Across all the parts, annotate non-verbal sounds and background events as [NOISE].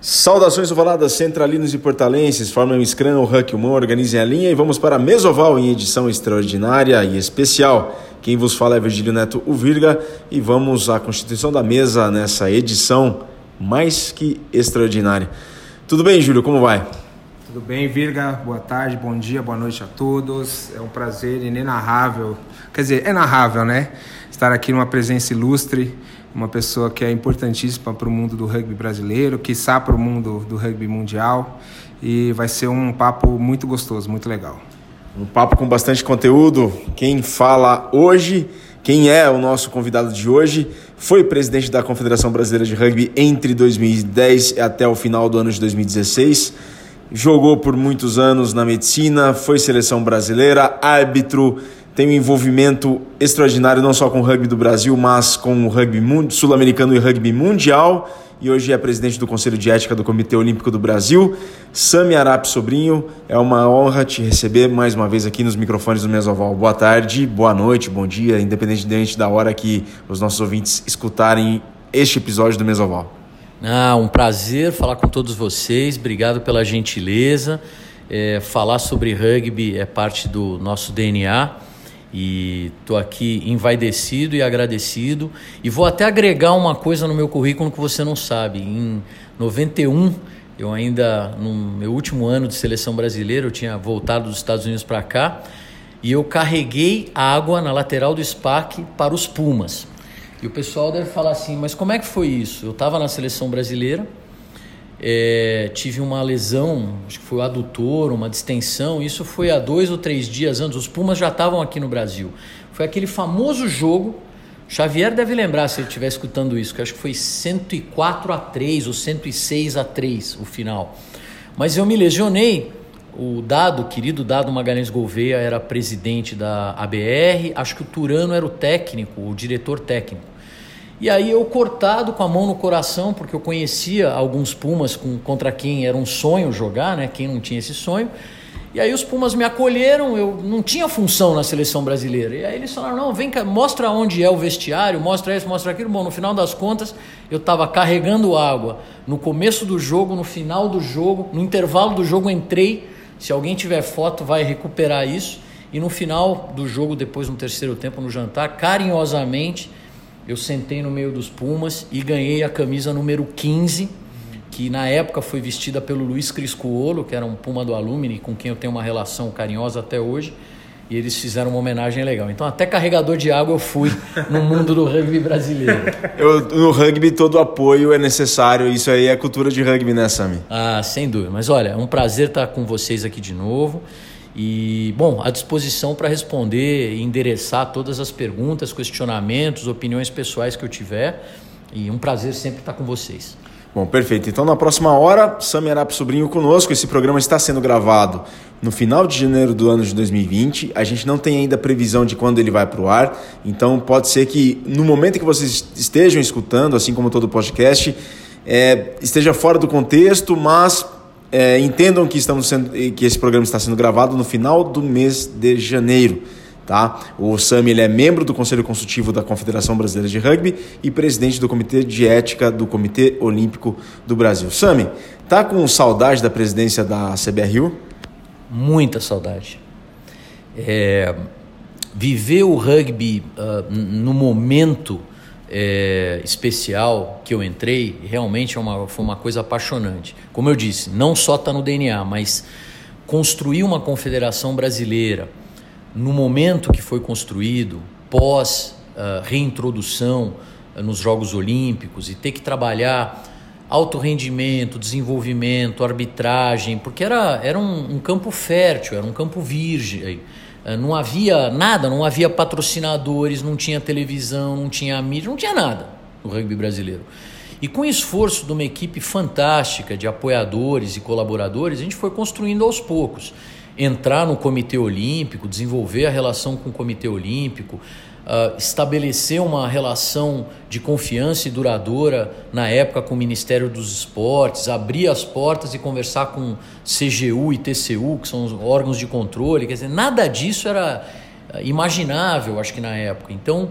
Saudações ovaladas centralinos e portalenses, formem um scrum ou huck humano, organizem a linha e vamos para a Mesoval em edição extraordinária e especial. Quem vos fala é Virgílio Neto Uvirga e vamos à constituição da mesa nessa edição mais que extraordinária. Tudo bem, Júlio? Como vai? Tudo bem, Virga? Boa tarde, bom dia, boa noite a todos. É um prazer inenarrável, quer dizer, é narrável, né? Estar aqui numa presença ilustre uma pessoa que é importantíssima para o mundo do rugby brasileiro, que está para o mundo do rugby mundial. E vai ser um papo muito gostoso, muito legal. Um papo com bastante conteúdo. Quem fala hoje, quem é o nosso convidado de hoje, foi presidente da Confederação Brasileira de Rugby entre 2010 e até o final do ano de 2016. Jogou por muitos anos na medicina, foi seleção brasileira, árbitro tem um envolvimento extraordinário não só com o rugby do Brasil, mas com o rugby sul-americano e rugby mundial. E hoje é presidente do Conselho de Ética do Comitê Olímpico do Brasil. Sami Arap Sobrinho, é uma honra te receber mais uma vez aqui nos microfones do Mesoval. Boa tarde, boa noite, bom dia, independentemente da hora que os nossos ouvintes escutarem este episódio do Mesoval. Ah, um prazer falar com todos vocês, obrigado pela gentileza. É, falar sobre rugby é parte do nosso DNA e estou aqui envaidecido e agradecido. E vou até agregar uma coisa no meu currículo que você não sabe. Em 91, eu ainda, no meu último ano de seleção brasileira, eu tinha voltado dos Estados Unidos para cá e eu carreguei água na lateral do SPAC para os Pumas. E o pessoal deve falar assim, mas como é que foi isso? Eu estava na seleção brasileira é, tive uma lesão, acho que foi o adutor, uma distensão. Isso foi há dois ou três dias antes. Os Pumas já estavam aqui no Brasil. Foi aquele famoso jogo. Xavier deve lembrar se ele estiver escutando isso, que acho que foi 104 a 3 ou 106 a 3 o final. Mas eu me lesionei. O Dado, querido Dado Magalhães Gouveia, era presidente da ABR. Acho que o Turano era o técnico, o diretor técnico. E aí eu cortado com a mão no coração, porque eu conhecia alguns Pumas com, contra quem era um sonho jogar, né? Quem não tinha esse sonho. E aí os Pumas me acolheram, eu não tinha função na seleção brasileira. E aí eles falaram, não, vem cá, mostra onde é o vestiário, mostra isso, mostra aquilo. Bom, no final das contas, eu estava carregando água. No começo do jogo, no final do jogo, no intervalo do jogo entrei. Se alguém tiver foto, vai recuperar isso. E no final do jogo, depois no terceiro tempo, no jantar, carinhosamente eu sentei no meio dos Pumas e ganhei a camisa número 15, que na época foi vestida pelo Luiz Criscuolo, que era um Puma do Alumini, com quem eu tenho uma relação carinhosa até hoje. E eles fizeram uma homenagem legal. Então, até carregador de água eu fui no mundo do rugby brasileiro. [LAUGHS] Eu, no rugby, todo apoio é necessário. Isso aí é cultura de rugby, né, Sami? Ah, sem dúvida. Mas olha, é um prazer estar com vocês aqui de novo. E, bom, à disposição para responder e endereçar todas as perguntas, questionamentos, opiniões pessoais que eu tiver. E um prazer sempre estar com vocês. Bom, perfeito. Então, na próxima hora, Sami Arap Sobrinho conosco. Esse programa está sendo gravado no final de janeiro do ano de 2020. A gente não tem ainda previsão de quando ele vai para o ar. Então, pode ser que no momento que vocês estejam escutando, assim como todo podcast, é, esteja fora do contexto, mas é, entendam que, estamos sendo, que esse programa está sendo gravado no final do mês de janeiro. Tá? O Sami ele é membro do Conselho Consultivo da Confederação Brasileira de Rugby e presidente do Comitê de Ética do Comitê Olímpico do Brasil. Sami, tá com saudade da presidência da CBRU? Muita saudade. É, viver o rugby uh, no momento é, especial que eu entrei, realmente é uma, foi uma coisa apaixonante. Como eu disse, não só está no DNA, mas construir uma confederação brasileira no momento que foi construído, pós uh, reintrodução uh, nos Jogos Olímpicos e ter que trabalhar alto rendimento, desenvolvimento, arbitragem, porque era, era um, um campo fértil, era um campo virgem não havia nada, não havia patrocinadores, não tinha televisão, não tinha mídia, não tinha nada no rugby brasileiro. E com o esforço de uma equipe fantástica de apoiadores e colaboradores, a gente foi construindo aos poucos. Entrar no Comitê Olímpico, desenvolver a relação com o Comitê Olímpico, uh, estabelecer uma relação de confiança e duradoura na época com o Ministério dos Esportes, abrir as portas e conversar com CGU e TCU, que são os órgãos de controle, quer dizer, nada disso era ah, imaginável, acho que na época. Então,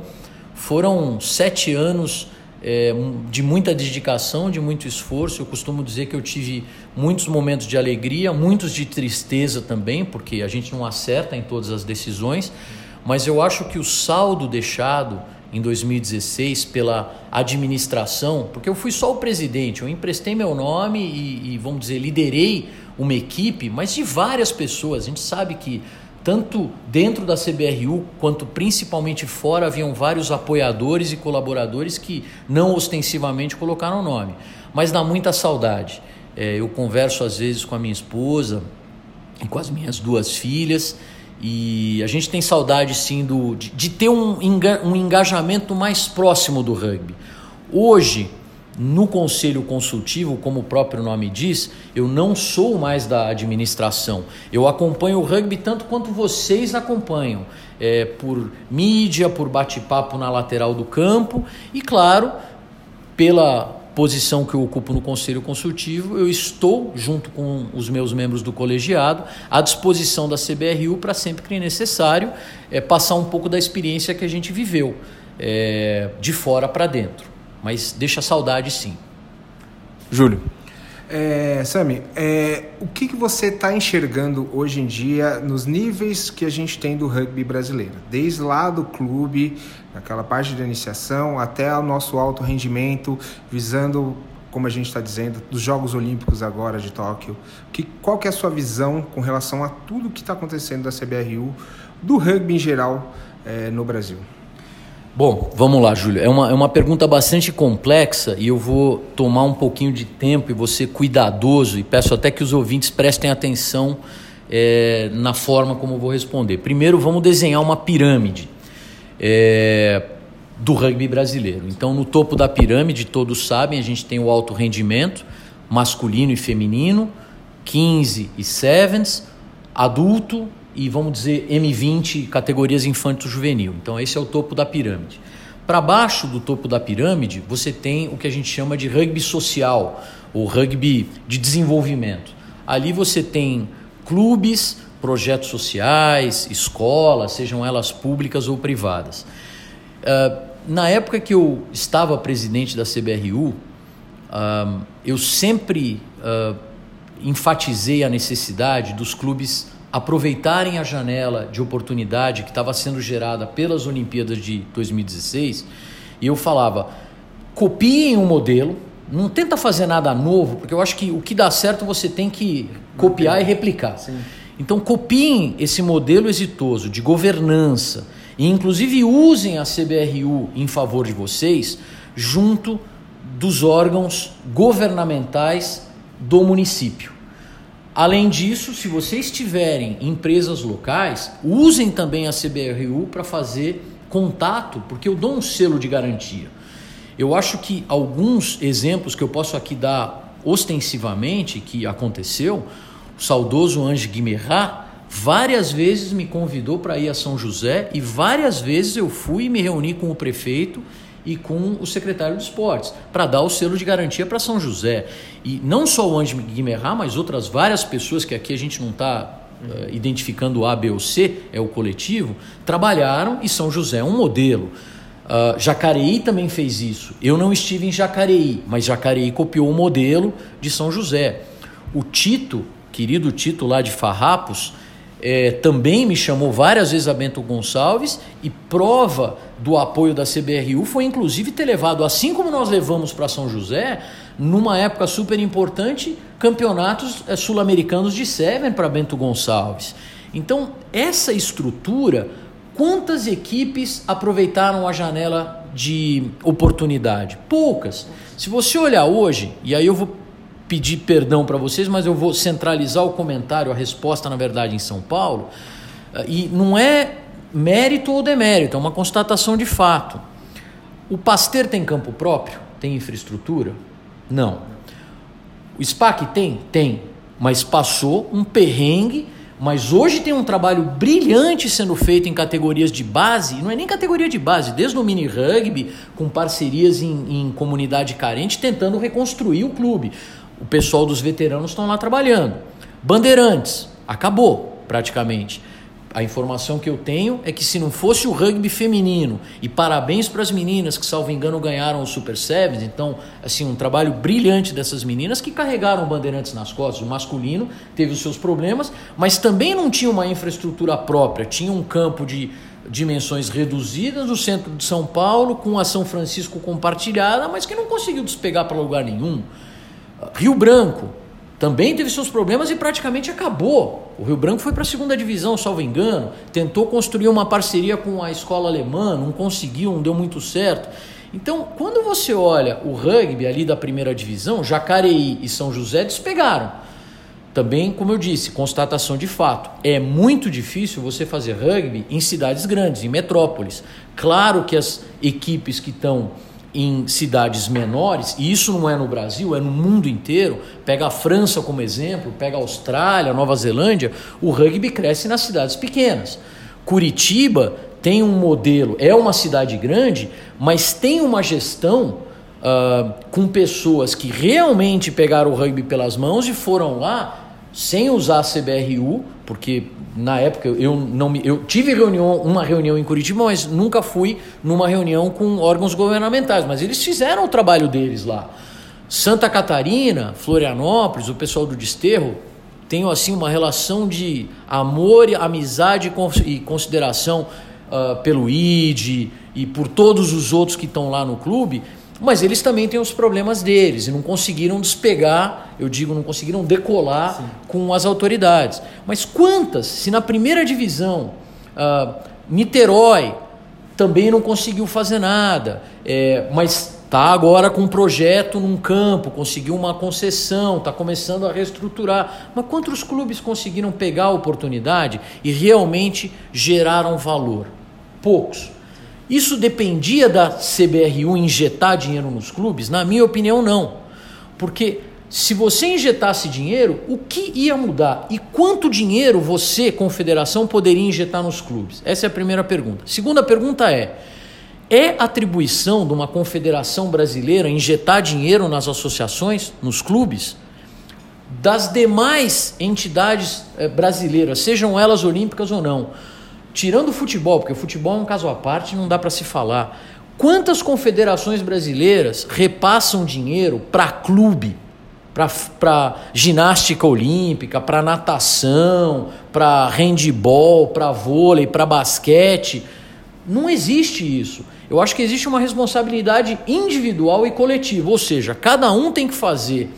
foram sete anos é, de muita dedicação, de muito esforço. Eu costumo dizer que eu tive muitos momentos de alegria, muitos de tristeza também, porque a gente não acerta em todas as decisões, mas eu acho que o saldo deixado em 2016 pela administração, porque eu fui só o presidente, eu emprestei meu nome e, e vamos dizer, liderei uma equipe, mas de várias pessoas. A gente sabe que tanto dentro da CBRU quanto principalmente fora haviam vários apoiadores e colaboradores que não ostensivamente colocaram o nome, mas dá muita saudade. É, eu converso às vezes com a minha esposa e com as minhas duas filhas e a gente tem saudade sim do, de, de ter um, um engajamento mais próximo do rugby. Hoje, no conselho consultivo, como o próprio nome diz, eu não sou mais da administração. Eu acompanho o rugby tanto quanto vocês acompanham, é, por mídia, por bate-papo na lateral do campo e, claro, pela posição que eu ocupo no conselho consultivo, eu estou, junto com os meus membros do colegiado, à disposição da CBRU para sempre que necessário é, passar um pouco da experiência que a gente viveu, é, de fora para dentro. Mas deixa saudade sim. Júlio. É, Sami, é, o que, que você está enxergando hoje em dia nos níveis que a gente tem do rugby brasileiro? Desde lá do clube, naquela parte de iniciação, até o nosso alto rendimento, visando, como a gente está dizendo, dos Jogos Olímpicos agora de Tóquio. Que, qual que é a sua visão com relação a tudo que está acontecendo da CBRU, do rugby em geral é, no Brasil? Bom, vamos lá, Júlio. É uma, é uma pergunta bastante complexa e eu vou tomar um pouquinho de tempo e ser cuidadoso e peço até que os ouvintes prestem atenção é, na forma como eu vou responder. Primeiro, vamos desenhar uma pirâmide é, do rugby brasileiro. Então, no topo da pirâmide, todos sabem, a gente tem o alto rendimento, masculino e feminino, 15 e sevens, adulto, e vamos dizer M20 categorias infanto-juvenil. Então esse é o topo da pirâmide. Para baixo do topo da pirâmide, você tem o que a gente chama de rugby social, ou rugby de desenvolvimento. Ali você tem clubes, projetos sociais, escolas, sejam elas públicas ou privadas. Uh, na época que eu estava presidente da CBRU, uh, eu sempre uh, enfatizei a necessidade dos clubes aproveitarem a janela de oportunidade que estava sendo gerada pelas Olimpíadas de 2016 e eu falava: copiem o um modelo, não tenta fazer nada novo, porque eu acho que o que dá certo você tem que copiar e replicar. Sim. Então copiem esse modelo exitoso de governança e inclusive usem a CBRU em favor de vocês junto dos órgãos governamentais do município. Além disso, se vocês tiverem empresas locais, usem também a CBRU para fazer contato, porque eu dou um selo de garantia. Eu acho que alguns exemplos que eu posso aqui dar ostensivamente que aconteceu, saudoso Ange Guimerá várias vezes me convidou para ir a São José e várias vezes eu fui e me reuni com o prefeito e com o secretário de esportes, para dar o selo de garantia para São José. E não só o Andy Guimerá, mas outras várias pessoas que aqui a gente não está uh, eh, identificando A, B ou C, é o coletivo, trabalharam e São José é um modelo. Uh, Jacareí também fez isso. Eu não estive em Jacareí, mas Jacareí copiou o modelo de São José. O Tito, querido Tito lá de Farrapos, é, também me chamou várias vezes a Bento Gonçalves e prova do apoio da CBRU foi inclusive ter levado, assim como nós levamos para São José, numa época super importante, campeonatos é, sul-americanos de Seven para Bento Gonçalves. Então, essa estrutura, quantas equipes aproveitaram a janela de oportunidade? Poucas. Se você olhar hoje, e aí eu vou pedir perdão para vocês, mas eu vou centralizar o comentário, a resposta, na verdade, em São Paulo. Eh, e não é mérito ou demérito, é uma constatação de fato. O Pasteur tem campo próprio? Tem infraestrutura? Não. O SPAC tem? Tem. Mas passou um perrengue, mas hoje tem um trabalho brilhante sendo feito em categorias de base, não é nem categoria de base, desde o mini rugby, com parcerias em, em comunidade carente, tentando reconstruir o clube. O pessoal dos veteranos estão lá trabalhando. Bandeirantes, acabou praticamente. a informação que eu tenho é que se não fosse o rugby feminino, e parabéns para as meninas que, salvo engano, ganharam o Super Sevens, então, assim, um trabalho brilhante dessas meninas que carregaram bandeirantes nas costas. O masculino teve os seus problemas, mas também não tinha uma infraestrutura própria, tinha um campo de dimensões reduzidas no centro de São Paulo, com a São Francisco compartilhada, mas que não conseguiu despegar para lugar nenhum. Rio Branco, também teve seus problemas e praticamente acabou. O Rio Branco foi para a segunda divisão, salvo engano, tentou construir uma parceria com a escola alemã, não conseguiu, não deu muito certo. Então, quando você olha o rugby ali da primeira divisão, Jacareí e São José despegaram. Também, como eu disse, constatação de fato. É muito difícil você fazer rugby em cidades grandes, em metrópoles. Claro que as equipes que estão em cidades menores, e isso não é no Brasil, é no mundo inteiro. Pega a França como exemplo, pega a Austrália, Nova Zelândia, o rugby cresce nas cidades pequenas. Curitiba tem um modelo, é uma cidade grande, mas tem uma gestão uh, com pessoas que realmente pegaram o rugby pelas mãos e foram lá sem usar a CBRU, porque na época eu não me, eu tive reunião, uma reunião em Curitiba, mas nunca fui numa reunião com órgãos governamentais, mas eles fizeram o trabalho deles lá. Santa Catarina, Florianópolis, o pessoal do Desterro tem assim uma relação de amor, amizade e consideração uh, pelo ID e por todos os outros que estão lá no clube mas eles também têm os problemas deles e não conseguiram despegar, eu digo, não conseguiram decolar Sim. com as autoridades. Mas quantas, se na primeira divisão, uh, Niterói também não conseguiu fazer nada, é, mas está agora com um projeto num campo, conseguiu uma concessão, está começando a reestruturar. Mas quantos clubes conseguiram pegar a oportunidade e realmente geraram valor? Poucos. Isso dependia da CBRU injetar dinheiro nos clubes? Na minha opinião, não. Porque se você injetasse dinheiro, o que ia mudar? E quanto dinheiro você, confederação, poderia injetar nos clubes? Essa é a primeira pergunta. Segunda pergunta é: é atribuição de uma confederação brasileira injetar dinheiro nas associações, nos clubes? Das demais entidades eh, brasileiras, sejam elas olímpicas ou não tirando o futebol, porque o futebol é um caso à parte, não dá para se falar. Quantas confederações brasileiras repassam dinheiro para clube, para ginástica olímpica, para natação, para handball, para vôlei, para basquete? Não existe isso. Eu acho que existe uma responsabilidade individual e coletiva, ou seja, cada um tem que fazer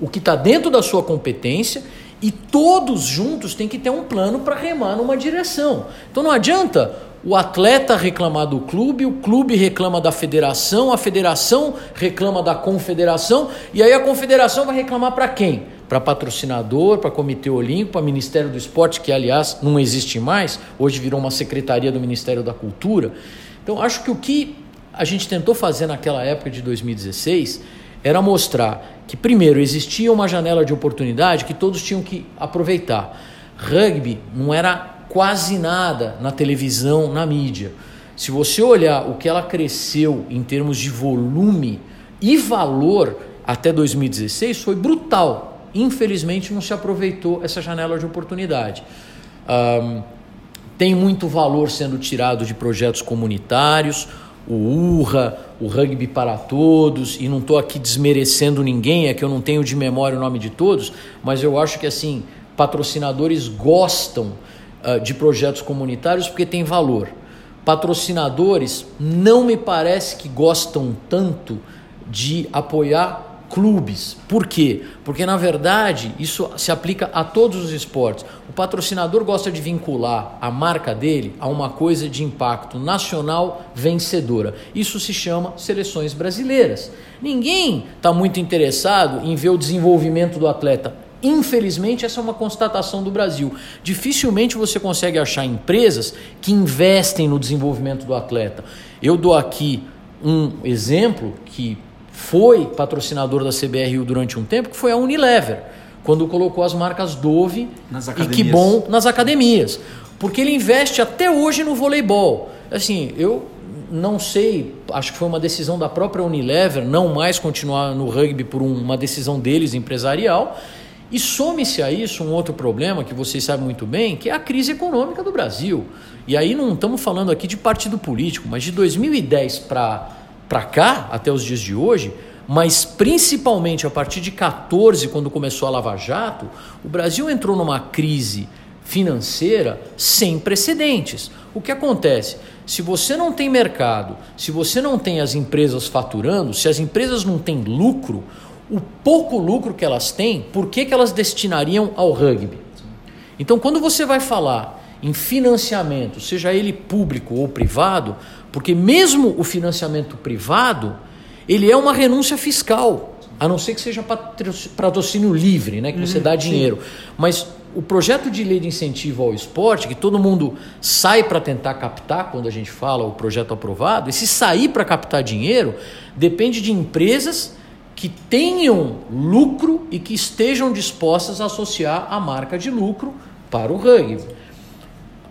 o que está dentro da sua competência e todos juntos têm que ter um plano para remar numa direção. Então não adianta o atleta reclamar do clube, o clube reclama da federação, a federação reclama da confederação, e aí a confederação vai reclamar para quem? Para patrocinador, para Comitê Olímpico, para Ministério do Esporte, que aliás não existe mais, hoje virou uma secretaria do Ministério da Cultura. Então acho que o que a gente tentou fazer naquela época de 2016 era mostrar que, primeiro, existia uma janela de oportunidade que todos tinham que aproveitar. Rugby não era quase nada na televisão, na mídia. Se você olhar o que ela cresceu em termos de volume e valor até 2016, foi brutal. Infelizmente, não se aproveitou essa janela de oportunidade. Um, tem muito valor sendo tirado de projetos comunitários o URRA, o Rugby para Todos, e não estou aqui desmerecendo ninguém, é que eu não tenho de memória o nome de todos, mas eu acho que assim, patrocinadores gostam uh, de projetos comunitários porque tem valor. Patrocinadores não me parece que gostam tanto de apoiar clubes. Por quê? Porque na verdade isso se aplica a todos os esportes. O patrocinador gosta de vincular a marca dele a uma coisa de impacto nacional vencedora. Isso se chama seleções brasileiras. Ninguém está muito interessado em ver o desenvolvimento do atleta. Infelizmente, essa é uma constatação do Brasil. Dificilmente você consegue achar empresas que investem no desenvolvimento do atleta. Eu dou aqui um exemplo que foi patrocinador da CBRU durante um tempo, que foi a Unilever, quando colocou as marcas Dove e Que Bom nas academias. Porque ele investe até hoje no voleibol. Assim, eu não sei, acho que foi uma decisão da própria Unilever não mais continuar no rugby por uma decisão deles empresarial. E some-se a isso um outro problema que vocês sabem muito bem, que é a crise econômica do Brasil. E aí não estamos falando aqui de partido político, mas de 2010 para cá, até os dias de hoje, mas principalmente a partir de 14, quando começou a Lava Jato, o Brasil entrou numa crise financeira sem precedentes. O que acontece? Se você não tem mercado, se você não tem as empresas faturando, se as empresas não têm lucro, o pouco lucro que elas têm, por que, que elas destinariam ao rugby? Então, quando você vai falar em pronunciamento, seja ele público ou privado, porque mesmo o financiamento privado, ele é uma renúncia fiscal, a não ser que seja patrocínio livre, né, que você uhum, dá dinheiro. Sim. Mas o projeto de lei de incentivo ao esporte, que todo mundo sai para tentar captar quando a gente fala o projeto aprovado, esse sair para captar dinheiro depende de empresas que tenham lucro e que estejam dispostas a associar a marca de lucro para o rugby.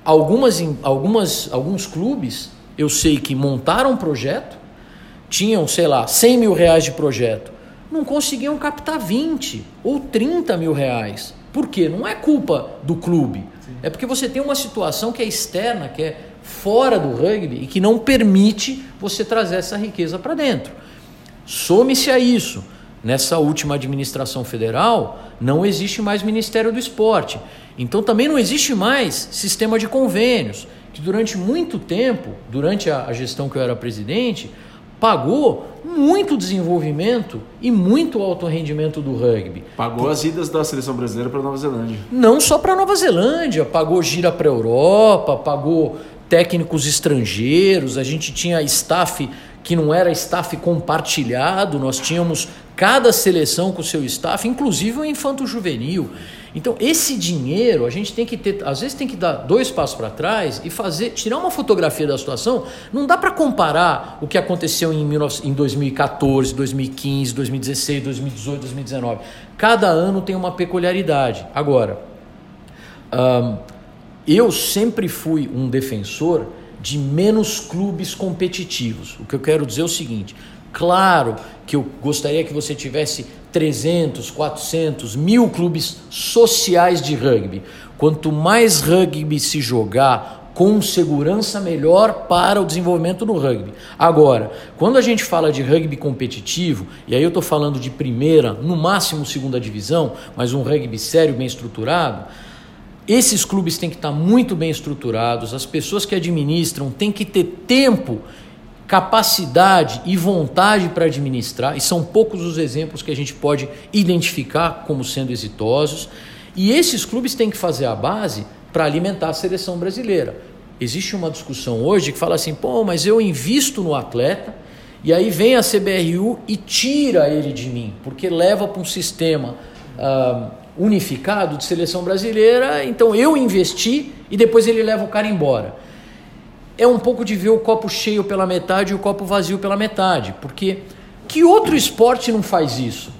Algumas, algumas, alguns clubes eu sei que montaram um projeto, tinham, sei lá, 100 mil reais de projeto, não conseguiam captar 20 ou 30 mil reais. Por quê? Não é culpa do clube. Sim. É porque você tem uma situação que é externa, que é fora do rugby e que não permite você trazer essa riqueza para dentro. Some-se a isso. Nessa última administração federal, não existe mais Ministério do Esporte. Então também não existe mais sistema de convênios, que durante muito tempo, durante a gestão que eu era presidente, pagou muito desenvolvimento e muito alto rendimento do rugby. Pagou as idas da seleção brasileira para Nova Zelândia. Não só para Nova Zelândia, pagou gira para a Europa, pagou técnicos estrangeiros, a gente tinha staff que não era staff compartilhado, nós tínhamos cada seleção com o seu staff, inclusive o infanto juvenil. Então, esse dinheiro, a gente tem que ter, às vezes tem que dar dois passos para trás e fazer, tirar uma fotografia da situação. Não dá para comparar o que aconteceu em, 19, em 2014, 2015, 2016, 2018, 2019. Cada ano tem uma peculiaridade. Agora, eu sempre fui um defensor de menos clubes competitivos. O que eu quero dizer é o seguinte: claro que eu gostaria que você tivesse 300, 400, mil clubes sociais de rugby. Quanto mais rugby se jogar, com segurança melhor para o desenvolvimento do rugby. Agora, quando a gente fala de rugby competitivo, e aí eu estou falando de primeira, no máximo segunda divisão, mas um rugby sério, bem estruturado, esses clubes têm que estar muito bem estruturados, as pessoas que administram têm que ter tempo, capacidade e vontade para administrar, e são poucos os exemplos que a gente pode identificar como sendo exitosos. E esses clubes têm que fazer a base para alimentar a seleção brasileira. Existe uma discussão hoje que fala assim: pô, mas eu invisto no atleta. E aí vem a CBRU e tira ele de mim, porque leva para um sistema uh, unificado de seleção brasileira, então eu investi e depois ele leva o cara embora. É um pouco de ver o copo cheio pela metade e o copo vazio pela metade, porque que outro esporte não faz isso?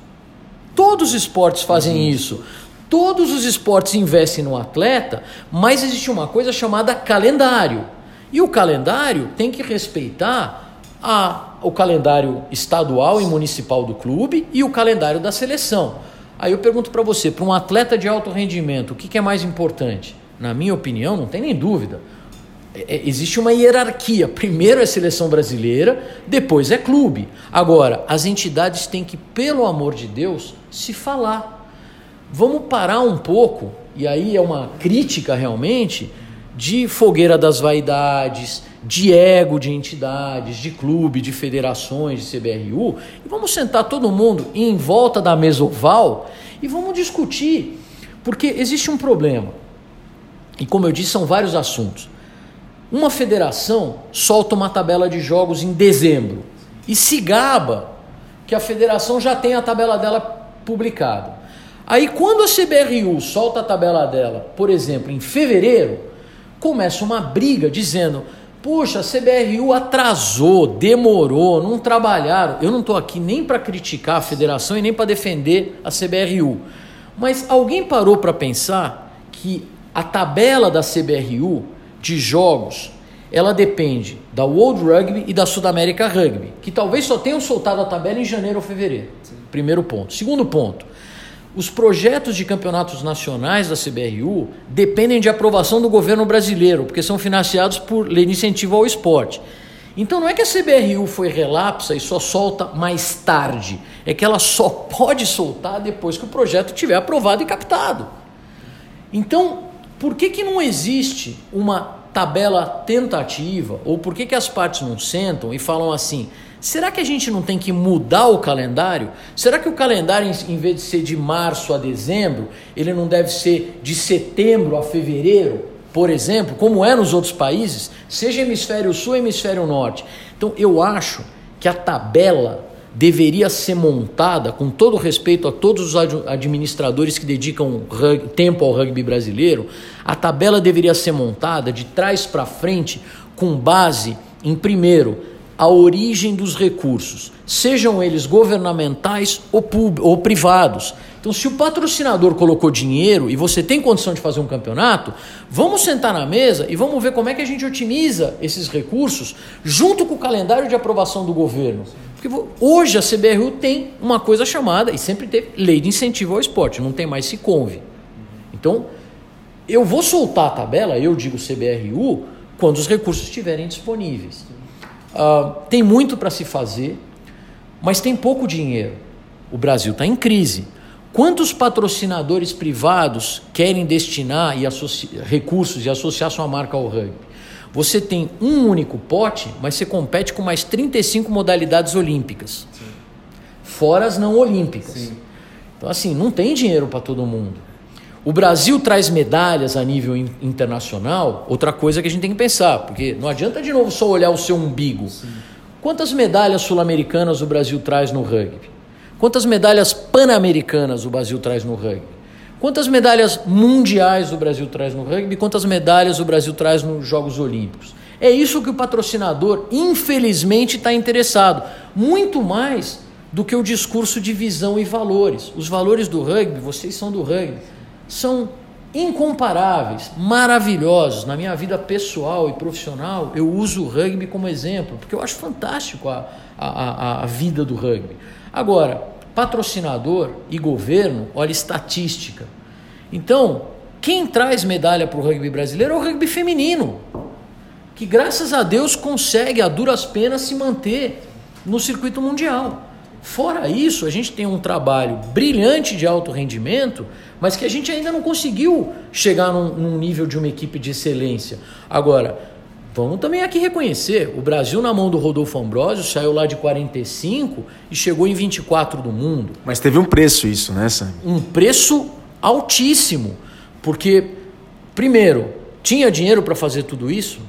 Todos os esportes fazem isso. Todos os esportes investem no atleta, mas existe uma coisa chamada calendário. E o calendário tem que respeitar a, o calendário estadual e municipal do clube e o calendário da seleção. Aí eu pergunto para você, para um atleta de alto rendimento, o que, que é mais importante? Na minha opinião, não tem nem dúvida. É, é, existe uma hierarquia. Primeiro é seleção brasileira, depois é clube. Agora, as entidades têm que, pelo amor de Deus, se falar. Vamos parar um pouco, e aí é uma crítica realmente, de fogueira das vaidades, de ego de entidades, de clube, de federações, de CBRU, e vamos sentar todo mundo em volta da mesa oval e vamos discutir, porque existe um problema. E como eu disse, são vários assuntos. Uma federação solta uma tabela de jogos em dezembro e se gaba que a federação já tem a tabela dela publicada. Aí quando a CBRU solta a tabela dela, por exemplo, em fevereiro, começa uma briga dizendo: Puxa, a CBRU atrasou, demorou, não trabalharam. Eu não estou aqui nem para criticar a federação e nem para defender a CBRU. Mas alguém parou para pensar que a tabela da CBRU de jogos ela depende da World Rugby e da Sudamérica Rugby, que talvez só tenham soltado a tabela em janeiro ou fevereiro. Sim. Primeiro ponto. Segundo ponto, os projetos de campeonatos nacionais da CBRU dependem de aprovação do governo brasileiro, porque são financiados por lei de incentivo ao esporte. Então não é que a CBRU foi relapsa e só solta mais tarde, é que ela só pode soltar depois que o projeto tiver aprovado e captado. Então, por que, que não existe uma tabela tentativa, ou por que, que as partes não sentam e falam assim: Será que a gente não tem que mudar o calendário? Será que o calendário, em vez de ser de março a dezembro, ele não deve ser de setembro a fevereiro, por exemplo, como é nos outros países, seja hemisfério sul hemisfério norte? Então, eu acho que a tabela deveria ser montada, com todo respeito a todos os administradores que dedicam tempo ao rugby brasileiro, a tabela deveria ser montada de trás para frente com base em, primeiro, a origem dos recursos, sejam eles governamentais ou, ou privados. Então, se o patrocinador colocou dinheiro e você tem condição de fazer um campeonato, vamos sentar na mesa e vamos ver como é que a gente otimiza esses recursos junto com o calendário de aprovação do governo. Porque hoje a CBRU tem uma coisa chamada, e sempre teve, lei de incentivo ao esporte, não tem mais se conve. Então, eu vou soltar a tabela, eu digo CBRU, quando os recursos estiverem disponíveis. Uh, tem muito para se fazer, mas tem pouco dinheiro. O Brasil está em crise. Quantos patrocinadores privados querem destinar e recursos e associar sua marca ao rugby? Você tem um único pote, mas você compete com mais 35 modalidades olímpicas. Sim. Fora as não olímpicas. Sim. Então, assim, não tem dinheiro para todo mundo. O Brasil traz medalhas a nível internacional, outra coisa que a gente tem que pensar, porque não adianta de novo só olhar o seu umbigo. Sim. Quantas medalhas sul-americanas o Brasil traz no rugby? Quantas medalhas pan-americanas o Brasil traz no rugby? Quantas medalhas mundiais o Brasil traz no rugby? Quantas medalhas o Brasil traz nos Jogos Olímpicos? É isso que o patrocinador, infelizmente, está interessado. Muito mais do que o discurso de visão e valores. Os valores do rugby, vocês são do rugby são incomparáveis, maravilhosos. Na minha vida pessoal e profissional, eu uso o rugby como exemplo, porque eu acho fantástico a, a, a vida do rugby. Agora, patrocinador e governo, olha estatística. Então, quem traz medalha para o rugby brasileiro é o rugby feminino, que graças a Deus consegue a duras penas se manter no circuito mundial. Fora isso, a gente tem um trabalho brilhante de alto rendimento, mas que a gente ainda não conseguiu chegar num, num nível de uma equipe de excelência. Agora, vamos também aqui reconhecer: o Brasil, na mão do Rodolfo Ambrosio, saiu lá de 45 e chegou em 24 do mundo. Mas teve um preço isso, né, Sam? Um preço altíssimo. Porque, primeiro, tinha dinheiro para fazer tudo isso?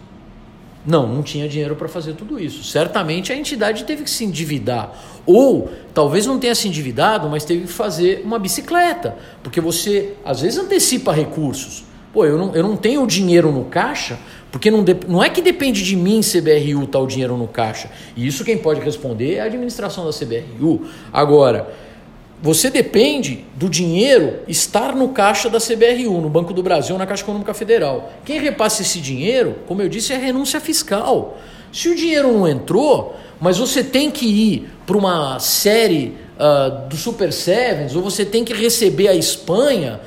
Não, não tinha dinheiro para fazer tudo isso. Certamente a entidade teve que se endividar. Ou talvez não tenha se endividado, mas teve que fazer uma bicicleta. Porque você às vezes antecipa recursos. Pô, eu não, eu não tenho dinheiro no caixa, porque não, não é que depende de mim, CBRU, tal tá o dinheiro no caixa. E isso quem pode responder é a administração da CBRU. Agora, você depende do dinheiro estar no caixa da CBRU, no Banco do Brasil, na Caixa Econômica Federal. Quem repassa esse dinheiro, como eu disse, é renúncia fiscal. Se o dinheiro não entrou, mas você tem que ir para uma série uh, do Super Sevens, ou você tem que receber a Espanha,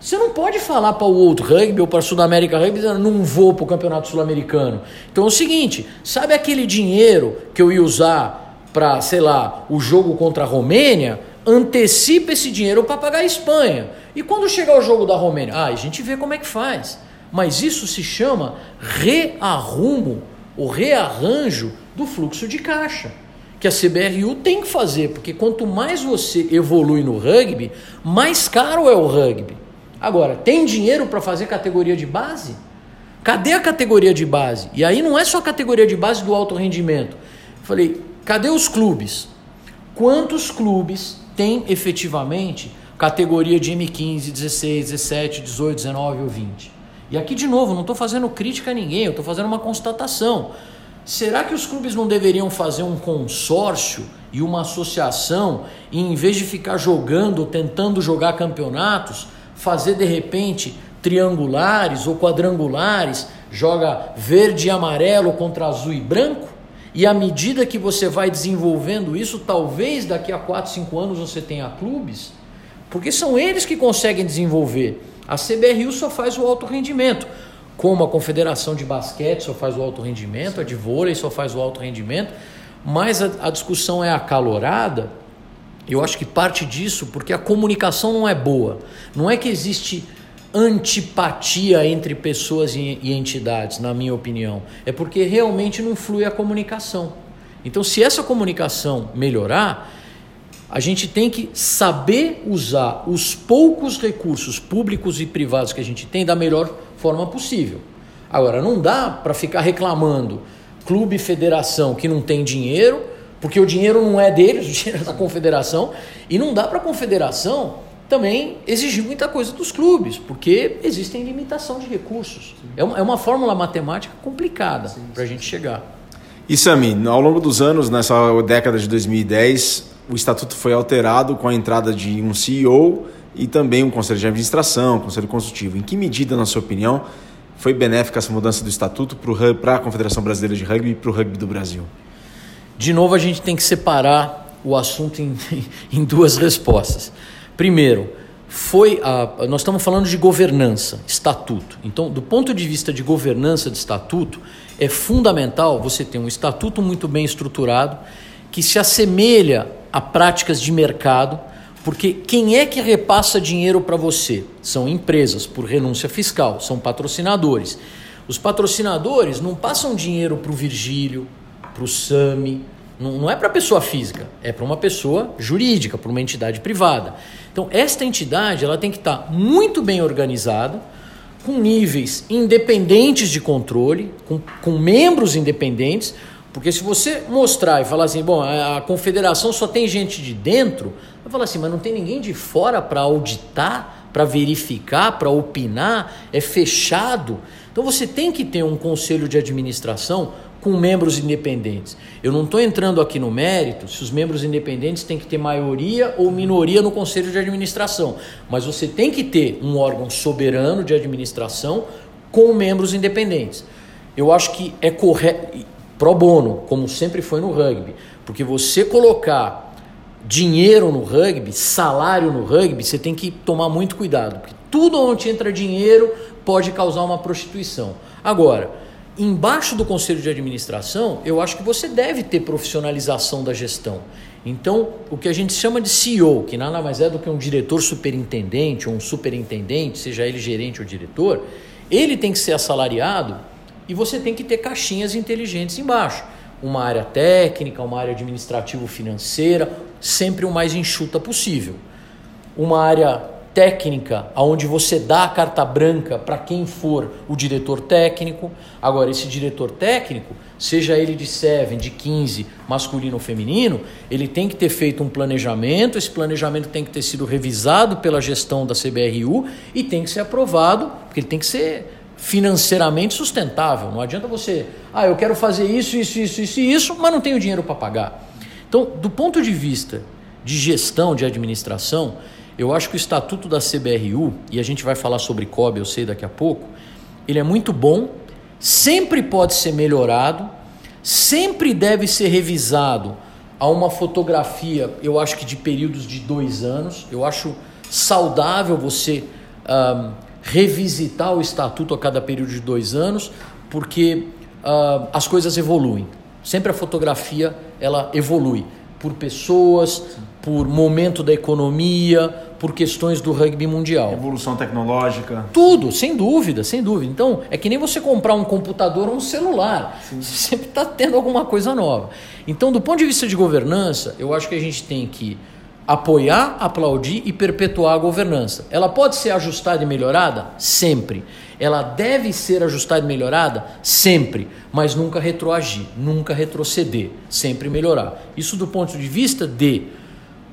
você não pode falar para o World Rugby ou para a Sudamérica Rugby não vou para o Campeonato Sul-Americano. Então é o seguinte, sabe aquele dinheiro que eu ia usar para, sei lá, o jogo contra a Romênia? antecipa esse dinheiro para pagar a Espanha. E quando chegar o jogo da Romênia, ah, a gente vê como é que faz. Mas isso se chama rearrumo, o rearranjo do fluxo de caixa. Que a CBRU tem que fazer, porque quanto mais você evolui no rugby, mais caro é o rugby. Agora, tem dinheiro para fazer categoria de base? Cadê a categoria de base? E aí não é só a categoria de base do alto rendimento. falei, cadê os clubes? Quantos clubes tem efetivamente categoria de M15, 16, 17, 18, 19 ou 20. E aqui, de novo, não estou fazendo crítica a ninguém, eu estou fazendo uma constatação. Será que os clubes não deveriam fazer um consórcio e uma associação e, em vez de ficar jogando, tentando jogar campeonatos, fazer de repente triangulares ou quadrangulares, joga verde e amarelo contra azul e branco? E à medida que você vai desenvolvendo isso, talvez daqui a 4, 5 anos você tenha clubes, porque são eles que conseguem desenvolver. A CBRU só faz o alto rendimento, como a Confederação de Basquete só faz o alto rendimento, a de vôlei só faz o alto rendimento, mas a, a discussão é acalorada. Eu acho que parte disso porque a comunicação não é boa. Não é que existe antipatia entre pessoas e, entidades, na minha opinião. É porque realmente não flui a comunicação. Então, se essa comunicação melhorar, a gente tem que saber usar os poucos recursos públicos e privados que a gente tem da melhor forma possível. Agora, não dá para ficar reclamando clube federação que não tem dinheiro, porque o dinheiro não é deles, o dinheiro é da confederação, e não dá para a confederação também exigir muita coisa dos clubes, porque existem limitação de recursos. É uma, é uma fórmula matemática complicada para a gente chegar. E Sami, ao longo dos anos, nessa década de 2010, o estatuto foi alterado com a entrada de um CEO e também um conselho de administração, um conselho consultivo. Em que medida, na sua opinião, foi benéfica essa mudança do estatuto para a Confederação Brasileira de Rugby e para o rugby do Brasil? De novo, a gente tem que separar o assunto em, [LAUGHS] em duas respostas. Primeiro, foi a, nós estamos falando de governança, estatuto. Então, do ponto de vista de governança de estatuto, é fundamental você ter um estatuto muito bem estruturado que se assemelha a práticas de mercado, porque quem é que repassa dinheiro para você? São empresas por renúncia fiscal, são patrocinadores. Os patrocinadores não passam dinheiro para o Virgílio, para o Sami, não, é para pessoa física, é para uma pessoa jurídica, para uma entidade privada. Então, esta entidade ela tem que estar tá muito bem organizada, com níveis independentes de controle, com, com membros independentes, porque se você mostrar e falar assim, bom, a confederação só tem gente de dentro, vai falar assim, mas não tem ninguém de fora para auditar, para verificar, para opinar, é fechado. Então você tem que ter um conselho de administração com membros independentes. Eu não estou entrando aqui no mérito se os membros independentes têm que ter maioria ou minoria no conselho de administração, mas você tem que ter um órgão soberano de administração com membros independentes. Eu acho que é correto pro bono, como sempre foi no rugby. Porque você colocar dinheiro no rugby, salário no rugby, você tem que tomar muito cuidado. Porque tudo onde entra dinheiro pode causar uma prostituição. Agora, embaixo do conselho de administração, eu acho que você deve ter profissionalização da gestão. Então, o que a gente chama de CEO, que nada mais é do que um diretor superintendente ou um superintendente, seja ele gerente ou diretor, ele tem que ser assalariado e você tem que ter caixinhas inteligentes embaixo. Uma área técnica, uma área administrativo-financeira, sempre o mais enxuta possível. Uma área técnica, onde você dá a carta branca para quem for o diretor técnico. Agora, esse diretor técnico, seja ele de 7, de 15, masculino ou feminino, ele tem que ter feito um planejamento, esse planejamento tem que ter sido revisado pela gestão da CBRU e tem que ser aprovado, porque ele tem que ser financeiramente sustentável. Não adianta você, ah, eu quero fazer isso, isso, isso, isso e isso, mas não tenho dinheiro para pagar. Então, do ponto de vista de gestão, de administração, eu acho que o estatuto da CBRU, e a gente vai falar sobre COB, eu sei daqui a pouco, ele é muito bom, sempre pode ser melhorado, sempre deve ser revisado a uma fotografia, eu acho que de períodos de dois anos. Eu acho saudável você revisitar o estatuto a cada período de dois anos, porque uh, as coisas evoluem. Sempre a fotografia ela evolui por pessoas, por momento da economia, por questões do rugby mundial. Evolução tecnológica. Tudo, sem dúvida, sem dúvida. Então, é que nem você comprar um computador ou um celular. Sim. Você sempre está tendo alguma coisa nova. Então, do ponto de vista de governança, eu acho que a gente tem que apoiar, aplaudir e perpetuar a governança. Ela pode ser ajustada e melhorada? Sempre. Ela deve ser ajustada e melhorada? Sempre. Mas nunca retroagir, nunca retroceder, sempre melhorar. Isso do ponto de vista de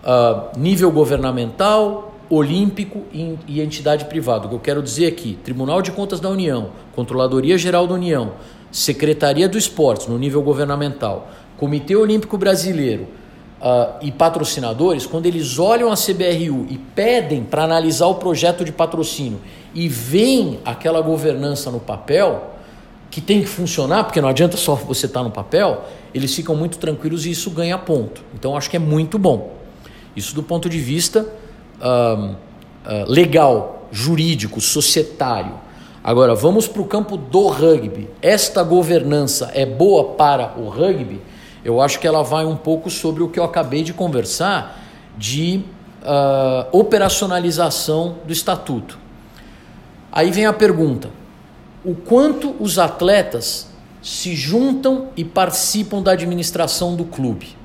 uh, nível governamental, olímpico e, e entidade privada. O que eu quero dizer aqui: Tribunal de Contas da União, Controladoria Geral da União, Secretaria do Esporte no nível governamental, Comitê Olímpico Brasileiro uh, e patrocinadores, quando eles olham a CBRU e pedem para analisar o projeto de patrocínio e veem aquela governança no papel, que tem que funcionar, porque não adianta só você estar tá no papel, eles ficam muito tranquilos e isso ganha ponto. Então acho que é muito bom. Isso do ponto de vista uh, uh, legal, jurídico, societário. Agora, vamos para o campo do rugby. Esta governança é boa para o rugby? Eu acho que ela vai um pouco sobre o que eu acabei de conversar de uh, operacionalização do estatuto. Aí vem a pergunta: o quanto os atletas se juntam e participam da administração do clube?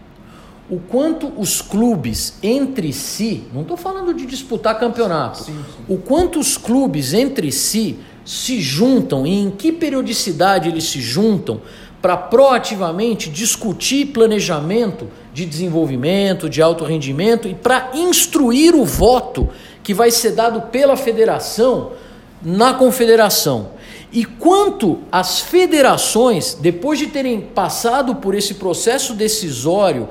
O quanto os clubes entre si, não estou falando de disputar campeonato, sim, sim. o quanto os clubes entre si se juntam e em que periodicidade eles se juntam para proativamente discutir planejamento de desenvolvimento, de alto rendimento e para instruir o voto que vai ser dado pela federação na confederação. E quanto as federações, depois de terem passado por esse processo decisório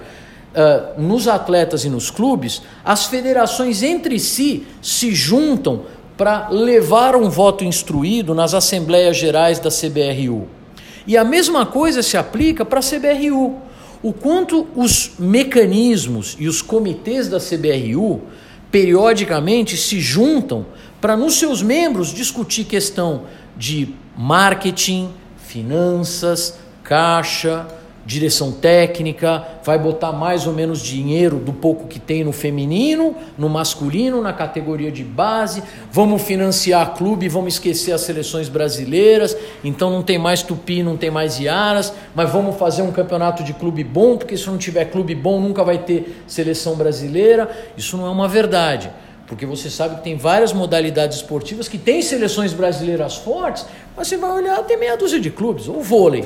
uh, nos atletas e nos clubes, as federações entre si se juntam para levar um voto instruído nas Assembleias Gerais da CBRU. E a mesma coisa se aplica para a CBRU. O quanto os mecanismos e os comitês da CBRU periodicamente se juntam para nos seus membros discutir questão de marketing, finanças, caixa, direção técnica, vai botar mais ou menos dinheiro do pouco que tem no feminino, no masculino, na categoria de base, vamos financiar clube, vamos esquecer as seleções brasileiras, então não tem mais Tupi, não tem mais Iaras, mas vamos fazer um campeonato de clube bom, porque se não tiver clube bom nunca vai ter seleção brasileira. Isso não é uma verdade. Porque você sabe que tem várias modalidades esportivas que têm seleções brasileiras fortes, mas você vai olhar, tem meia dúzia de clubes. O vôlei,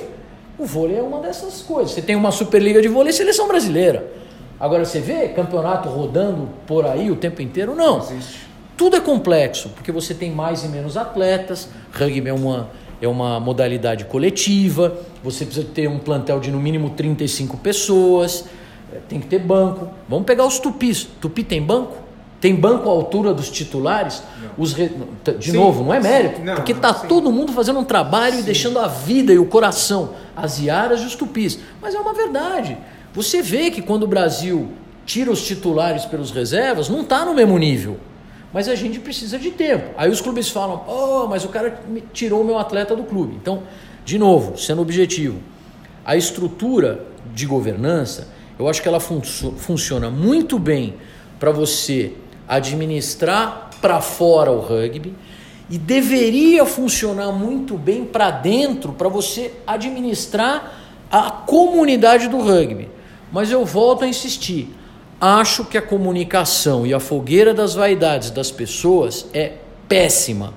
o vôlei é uma dessas coisas. Você tem uma Superliga de vôlei seleção brasileira. Agora você vê campeonato rodando por aí o tempo inteiro? Não. Existe. Tudo é complexo, porque você tem mais e menos atletas. Rugby é uma, é uma modalidade coletiva. Você precisa ter um plantel de no mínimo 35 pessoas. É, tem que ter banco. Vamos pegar os tupis. Tupi tem banco? Tem banco à altura dos titulares? Os re... De sim, novo, não é mérito, não, porque está todo mundo fazendo um trabalho sim. e deixando a vida e o coração, as iaras e os tupis. Mas é uma verdade. Você vê que quando o Brasil tira os titulares pelos reservas, não está no mesmo nível. Mas a gente precisa de tempo. Aí os clubes falam: oh, mas o cara tirou o meu atleta do clube. Então, de novo, sendo objetivo, a estrutura de governança, eu acho que ela fun funciona muito bem para você administrar para fora o rugby e deveria funcionar muito bem para dentro para você administrar a comunidade do rugby. Mas eu volto a insistir. Acho que a comunicação e a fogueira das vaidades das pessoas é péssima.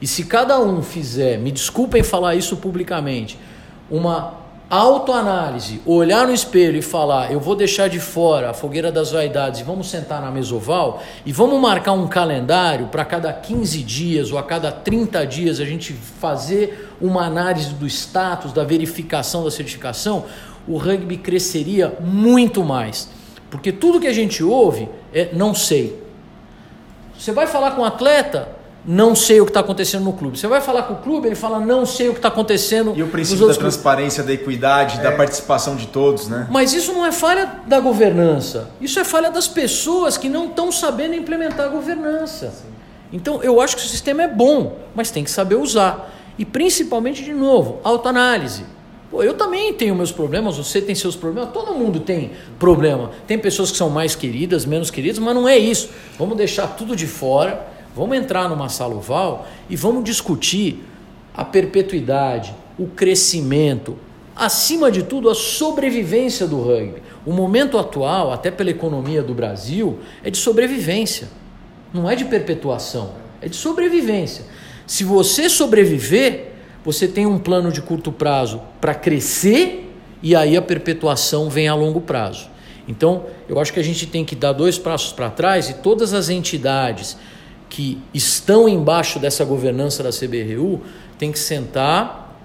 E se cada um fizer, me desculpem falar isso publicamente, uma autoanálise, olhar no espelho e falar: eu vou deixar de fora a fogueira das vaidades e vamos sentar na mesoval e vamos marcar um calendário para cada 15 dias ou a cada 30 dias a gente fazer uma análise do status, da verificação da certificação, o rugby cresceria muito mais. Porque tudo que a gente ouve é não sei. Você vai falar com um atleta, não sei o que está acontecendo no clube. Você vai falar com o clube, ele fala, não sei o que está acontecendo. E o princípio da transparência, clubes. da equidade, é. da participação de todos, né? Mas isso não é falha da governança. Isso é falha das pessoas que não estão sabendo implementar a governança. Sim. Então, eu acho que o sistema é bom, mas tem que saber usar. E principalmente, de novo, autoanálise. Pô, eu também tenho meus problemas, você tem seus problemas, todo mundo tem problema. Tem pessoas que são mais queridas, menos queridas, mas não é isso. Vamos deixar tudo de fora Vamos entrar numa sala oval e vamos discutir a perpetuidade, o crescimento, acima de tudo, a sobrevivência do rugby. O momento atual, até pela economia do Brasil, é de sobrevivência. Não é de perpetuação, é de sobrevivência. Se você sobreviver, você tem um plano de curto prazo para crescer e aí a perpetuação vem a longo prazo. Então, eu acho que a gente tem que dar dois passos para trás e todas as entidades que estão embaixo dessa governança da CBRU têm que sentar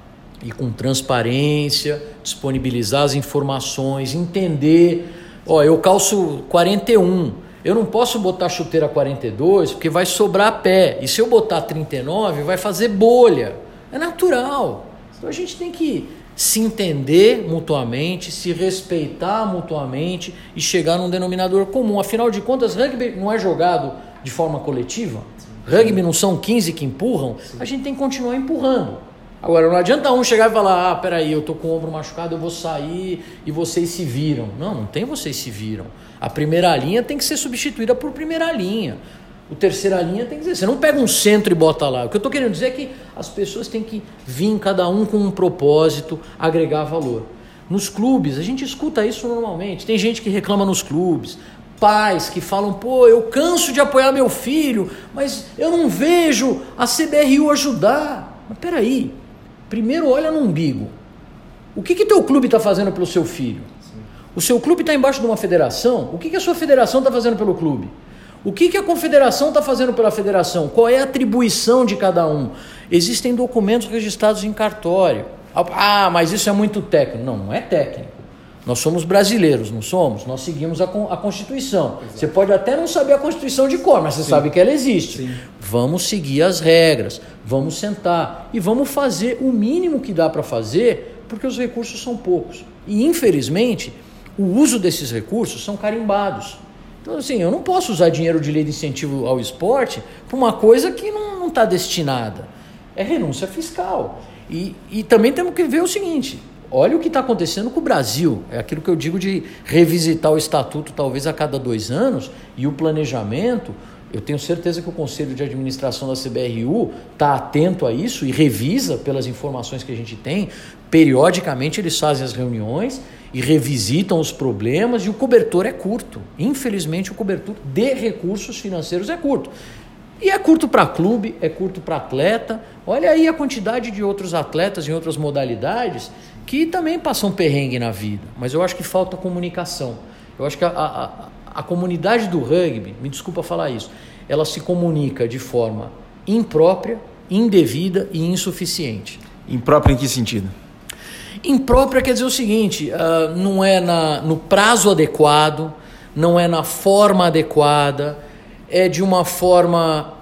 e com transparência, disponibilizar as informações, entender, ó, eu calço 41, eu não posso botar chuteira 42 porque vai sobrar pé. E se eu botar 39, vai fazer bolha. É natural. Então a gente tem que se entender mutuamente, se respeitar mutuamente e chegar num denominador comum. Afinal de contas, rugby não é jogado de forma coletiva? Rugby não são 15 que empurram? A gente tem que continuar empurrando. Agora, não adianta um chegar e falar: ah, peraí, eu tô com o ombro machucado, eu vou sair e vocês se viram. Não, não tem vocês se viram. A primeira linha tem que ser substituída por primeira linha. O terceira linha tem que ser. Você não pega um centro e bota lá. O que eu estou querendo dizer é que as pessoas têm que vir, cada um com um propósito, agregar valor. Nos clubes, a gente escuta isso normalmente. Tem gente que reclama nos clubes, pais que falam: pô, eu canso de apoiar meu filho, mas eu não vejo a CBRU ajudar. Mas peraí, primeiro olha no umbigo. O que que teu clube está fazendo pelo seu filho? O seu clube está embaixo de uma federação? O que, que a sua federação está fazendo pelo clube? O que, que a confederação está fazendo pela federação? Qual é a atribuição de cada um? Existem documentos registrados em cartório. Ah, mas isso é muito técnico. Não, não é técnico. Nós somos brasileiros, não somos? Nós seguimos a, a Constituição. Exato. Você pode até não saber a Constituição de cor, mas você Sim. sabe que ela existe. Sim. Vamos seguir as regras, vamos sentar e vamos fazer o mínimo que dá para fazer, porque os recursos são poucos. E, infelizmente, o uso desses recursos são carimbados. Então, assim, eu não posso usar dinheiro de lei de incentivo ao esporte para uma coisa que não está destinada. É renúncia fiscal. E, e também temos que ver o seguinte: olha o que está acontecendo com o Brasil. É aquilo que eu digo de revisitar o estatuto talvez a cada dois anos e o planejamento. Eu tenho certeza que o Conselho de Administração da CBRU está atento a isso e revisa pelas informações que a gente tem. Periodicamente eles fazem as reuniões e revisitam os problemas e o cobertor é curto. Infelizmente, o cobertor de recursos financeiros é curto. E é curto para clube, é curto para atleta. Olha aí a quantidade de outros atletas em outras modalidades que também passam perrengue na vida. Mas eu acho que falta comunicação. Eu acho que a, a, a comunidade do rugby, me desculpa falar isso, ela se comunica de forma imprópria, indevida e insuficiente. Imprópria em que sentido? Imprópria quer dizer o seguinte: uh, não é na, no prazo adequado, não é na forma adequada, é de uma forma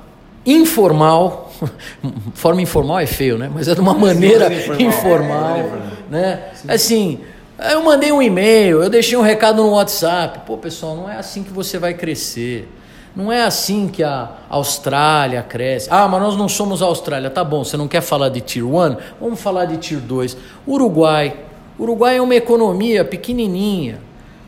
informal. [LAUGHS] forma informal é feio, né? Mas é de uma maneira informal, informal né? Assim, eu mandei um e-mail, eu deixei um recado no WhatsApp. Pô, pessoal, não é assim que você vai crescer. Não é assim que a Austrália cresce. Ah, mas nós não somos Austrália. Tá bom, você não quer falar de Tier 1? Vamos falar de Tier 2. Uruguai. Uruguai é uma economia pequenininha.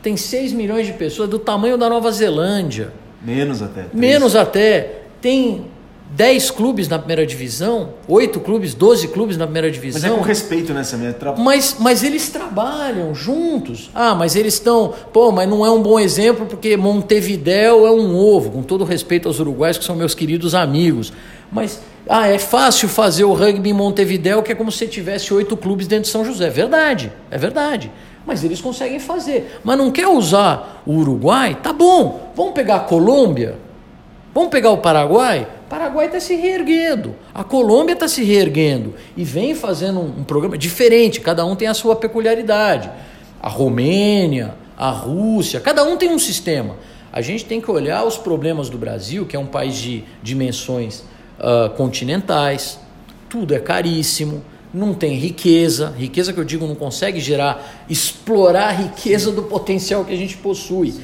Tem 6 milhões de pessoas, do tamanho da Nova Zelândia. Menos até. 3. Menos até. Tem 10 clubes na primeira divisão, 8 clubes, 12 clubes na primeira divisão. Mas é com respeito, né, Samir? Tra... Mas, mas eles trabalham juntos. Ah, mas eles estão. Pô, mas não é um bom exemplo porque Montevidéu é um ovo, com todo respeito aos uruguaios que são meus queridos amigos. Mas, ah, é fácil fazer o rugby em Montevidéu, que é como se tivesse oito clubes dentro de São José. É verdade, é verdade. Mas eles conseguem fazer. Mas não quer usar o Uruguai? Tá bom, vamos pegar a Colômbia, vamos pegar o Paraguai Paraguai está se reerguendo, a Colômbia está se reerguendo e vem fazendo um, um, programa diferente, cada um tem a sua peculiaridade. A Romênia, a Rússia, cada um tem um sistema. A gente tem que olhar os problemas do Brasil, que é um país de dimensões uh, continentais, tudo é caríssimo, não tem riqueza, riqueza que eu digo não consegue gerar, explorar a riqueza do potencial que a gente possui. Sim.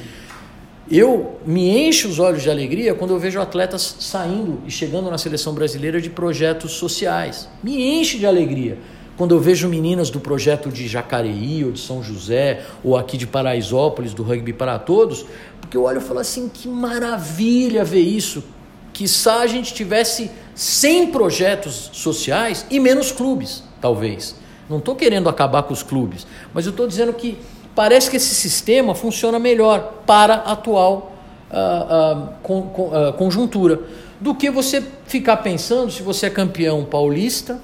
Eu me encho os olhos de alegria quando eu vejo atletas saindo e chegando na seleção brasileira de projetos sociais. Me enche de alegria quando eu vejo meninas do projeto de Jacareí ou de São José ou aqui de Paraisópolis, do Rugby para Todos, porque eu olho e falo assim: que maravilha ver isso. Que só a gente tivesse 100 projetos sociais e menos clubes, talvez. Não estou querendo acabar com os clubes, mas eu estou dizendo que Parece que esse sistema funciona melhor para a atual uh, uh, con, uh, conjuntura do que você ficar pensando se você é campeão paulista,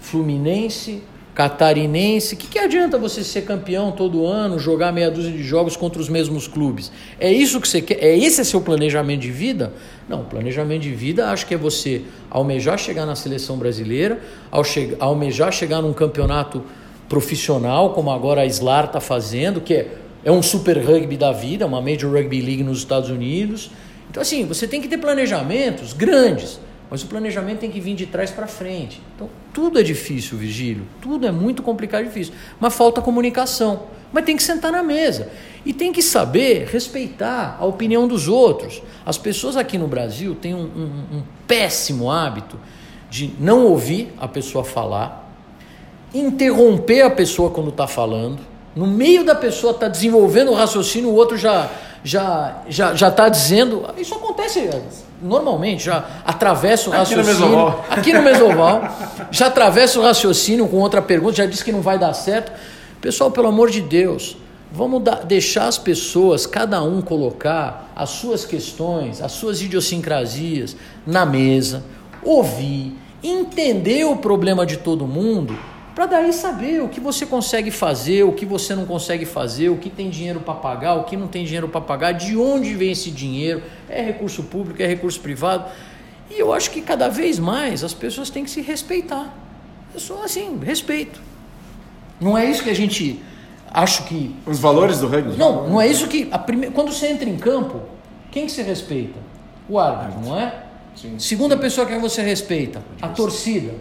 fluminense, catarinense. Que, que adianta você ser campeão todo ano, jogar meia dúzia de jogos contra os mesmos clubes? É isso que você quer? É esse é seu planejamento de vida? Não, planejamento de vida acho que é você almejar chegar na seleção brasileira, almejar chegar num campeonato profissional, como agora a SLAR está fazendo, que é, é um super rugby da vida, uma Major Rugby League nos Estados Unidos. Então, assim, você tem que ter planejamentos grandes. mas o planejamento tem que vir de trás para frente. Então, tudo é difícil, Vigílio, tudo é muito complicado e difícil, mas falta comunicação. Mas tem que sentar na mesa e tem que saber respeitar a opinião dos outros. As pessoas aqui no Brasil têm um, um, um péssimo hábito de não ouvir a pessoa falar, interromper a pessoa quando está falando. No meio da pessoa está desenvolvendo o raciocínio, o outro já já já já está dizendo. Isso acontece normalmente, já atravessa o raciocínio. Aqui no mesoval. Aqui no mesoval já atravessa o raciocínio com outra pergunta, já diz que não vai dar certo. Pessoal, pelo amor de Deus, vamos dar, deixar as pessoas, cada um colocar as suas questões, as suas idiosincrasias na mesa, ouvir, entender o problema de todo mundo para daí saber o que você consegue fazer, o que você não consegue fazer, o que tem dinheiro para pagar, o que não tem dinheiro para pagar, de onde vem esse dinheiro, é recurso público, é recurso privado. E eu acho que cada vez mais as pessoas têm que se respeitar. É só assim, respeito. Não é isso que a gente acho que os valores do rugby. Não, não é isso que a prime... quando você entra em campo, quem que você respeita? O árbitro, não é? Sim, Segunda sim. pessoa que você respeita, a torcida,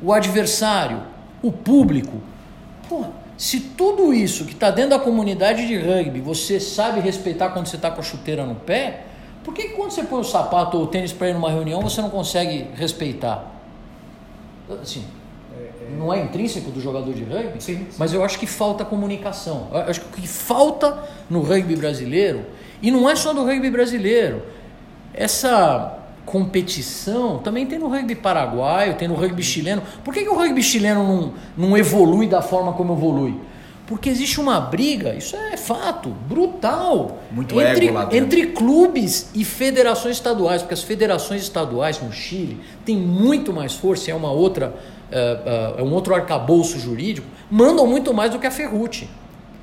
o adversário, o público. Pô, se tudo isso que está dentro da comunidade de rugby você sabe respeitar quando você está com a chuteira no pé, por que, que quando você põe o sapato ou o tênis para ir numa reunião você não consegue respeitar? Assim, não é intrínseco do jogador de rugby, sim, sim. mas eu acho que falta comunicação. Eu acho que o que falta no rugby brasileiro, e não é só do rugby brasileiro, essa competição também tem no rugby paraguaio, tem no rugby chileno. Por que, que o rugby chileno não, não evolui da forma como evolui? Porque existe uma briga, isso é fato, brutal. Muito entre, entre clubes e federações estaduais, porque as federações estaduais no Chile têm muito mais força, é uma outra, é, é um outro arcabouço jurídico, mandam muito mais do que a Ferrute.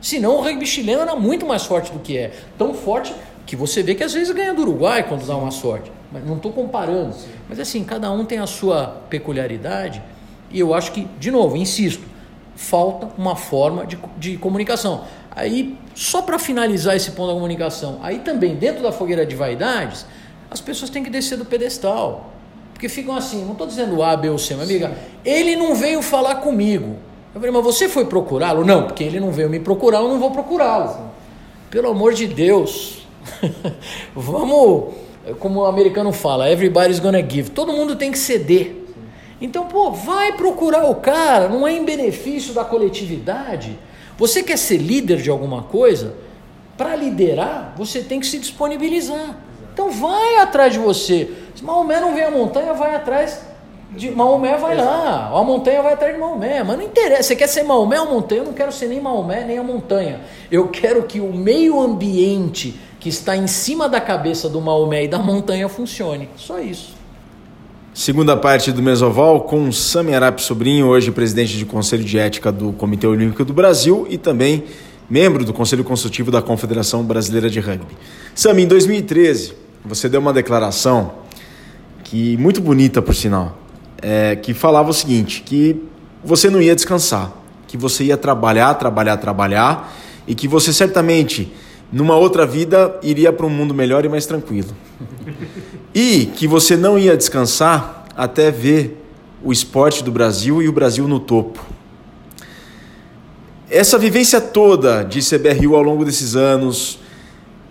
Senão o rugby chileno era muito mais forte do que é. Tão forte que você vê que às vezes ganha do Uruguai quando dá uma sorte. Mas não estou comparando. Mas assim, cada um tem a sua peculiaridade. E eu acho que, de novo, insisto, falta uma forma de, de comunicação. Aí, só para finalizar esse ponto da comunicação, aí também, dentro da fogueira de vaidades, as pessoas têm que descer do pedestal. Porque ficam assim, não estou dizendo A, B ou C, mas amiga, ele não veio falar comigo. Eu falei, mas você foi procurá-lo? Não, porque ele não veio me procurar, eu não vou procurá-lo. Pelo amor de Deus, [LAUGHS] vamos como o americano fala, everybody's gonna give. Todo mundo tem que ceder. Então, pô, vai procurar o cara, não é em benefício da coletividade. Você quer ser líder de alguma coisa? Para liderar, você tem que se disponibilizar. Então vai atrás de você. Se Maomé não vem a montanha, vai atrás de Maomé, vai lá. A montanha vai atrás de Maomé. Mas não interessa. Você quer ser Maomé ou montanha? Eu não quero ser nem Maomé, nem a montanha. Eu quero que o meio ambiente que está em cima da cabeça do Maomé e da montanha funcione. Só isso. Segunda parte do Mesoval com Sami Arap Sobrinho, hoje presidente de Conselho de Ética do Comitê Olímpico do Brasil e também membro do Conselho Consultivo da Confederação Brasileira de Rugby. Sami, em 2013, você deu uma declaração que muito bonita, por sinal, é, que falava o seguinte, que você não ia descansar, que você ia trabalhar, trabalhar, trabalhar e que você certamente numa outra vida iria para um mundo melhor e mais tranquilo. E que você não ia descansar até ver o esporte do Brasil e o Brasil no topo. Essa vivência toda de CBRU ao longo desses anos,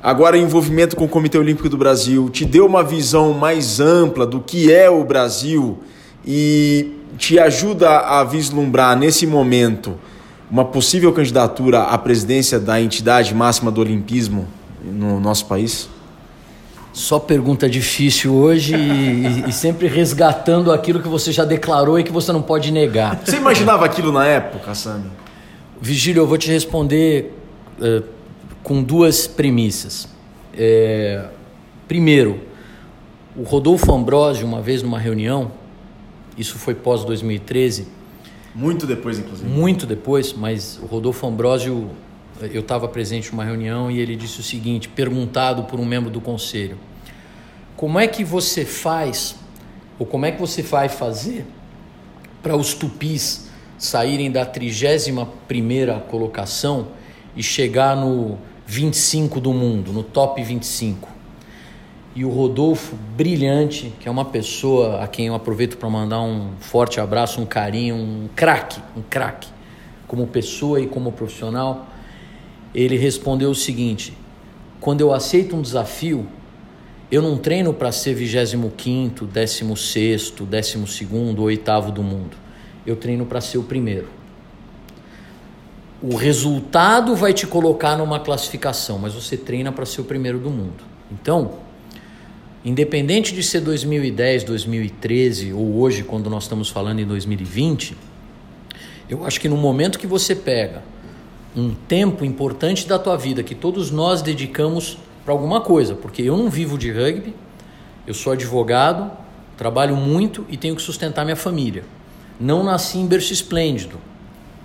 agora envolvimento com o Comitê Olímpico do Brasil, te deu uma visão mais ampla do que é o Brasil e te ajuda a vislumbrar nesse momento uma possível candidatura à presidência da entidade máxima do olimpismo no nosso país? Só pergunta difícil hoje e, e, sempre resgatando aquilo que você já declarou e que você não pode negar. Você imaginava aquilo na época, Sami? Vigílio, eu vou te responder uh, com duas premissas. É, primeiro, o Rodolfo Ambrosio, uma vez numa reunião, isso foi pós 2013, muito depois, inclusive. Muito depois, mas o Rodolfo Ambrosio, eu estava presente numa reunião e ele disse o seguinte, perguntado por um membro do conselho: Como é que você faz, ou como é que você vai fazer para os tupis saírem da 31 colocação e chegar no 25 do mundo, no top 25? E o Rodolfo Brilhante, que é uma pessoa a quem eu aproveito para mandar um forte abraço, um carinho, um craque, um craque, como pessoa e como profissional. Ele respondeu o seguinte: quando eu aceito um desafio, eu não treino para ser 25, 16, 12 ou oitavo do mundo. Eu treino para ser o primeiro. O resultado vai te colocar numa classificação, mas você treina para ser o primeiro do mundo. Então, independente de ser 2010, 2013 ou hoje, quando nós estamos falando em 2020, eu acho que no momento que você pega um tempo importante da tua vida que todos nós dedicamos para alguma coisa, porque eu não vivo de rugby, eu sou advogado, trabalho muito e tenho que sustentar minha família. Não nasci em berço esplêndido,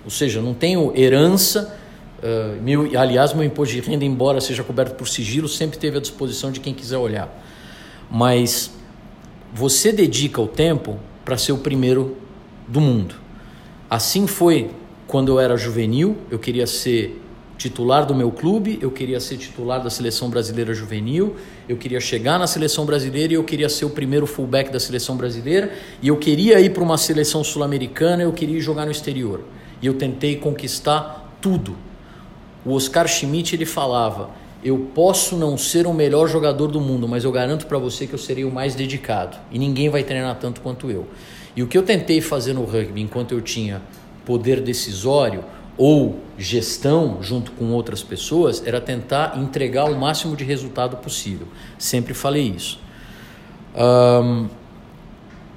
ou seja, não tenho herança. Uh, meu, aliás, meu imposto de renda, embora seja coberto por sigilo, sempre teve à disposição de quem quiser olhar. Mas você dedica o tempo para ser o primeiro do mundo. Assim foi quando eu era juvenil, eu queria ser titular do meu clube, eu queria ser titular da seleção brasileira juvenil, eu queria chegar na seleção brasileira e eu queria ser o primeiro fullback da seleção brasileira, e eu queria ir para uma seleção sul-americana, eu queria jogar no exterior. E eu tentei conquistar tudo. O Oscar Schmidt ele falava: "Eu posso não ser o melhor jogador do mundo, mas eu garanto para você que eu serei o mais dedicado, e ninguém vai treinar tanto quanto eu". E o que eu tentei fazer no rugby enquanto eu tinha poder decisório, ou gestão junto com outras pessoas era tentar entregar o máximo de resultado possível. Sempre falei isso. Um,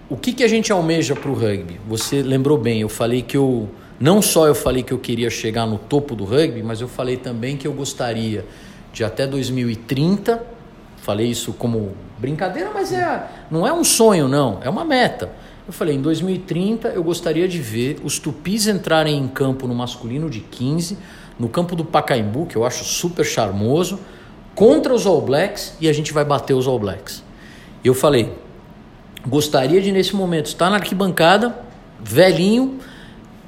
o que, que a gente almeja para o rugby? Você lembrou bem, eu falei que eu. Não só eu falei que eu queria chegar no topo do rugby, mas eu falei também que eu gostaria de até 2030. Falei isso como brincadeira, mas é, não é um sonho, não, é uma meta eu falei, em 2030 eu gostaria de ver os tupis entrarem em campo no masculino de 15, no campo do Pacaembu, que eu acho super charmoso, contra os All Blacks e a gente vai bater os All Blacks. Eu falei, gostaria de nesse momento estar na arquibancada, velhinho,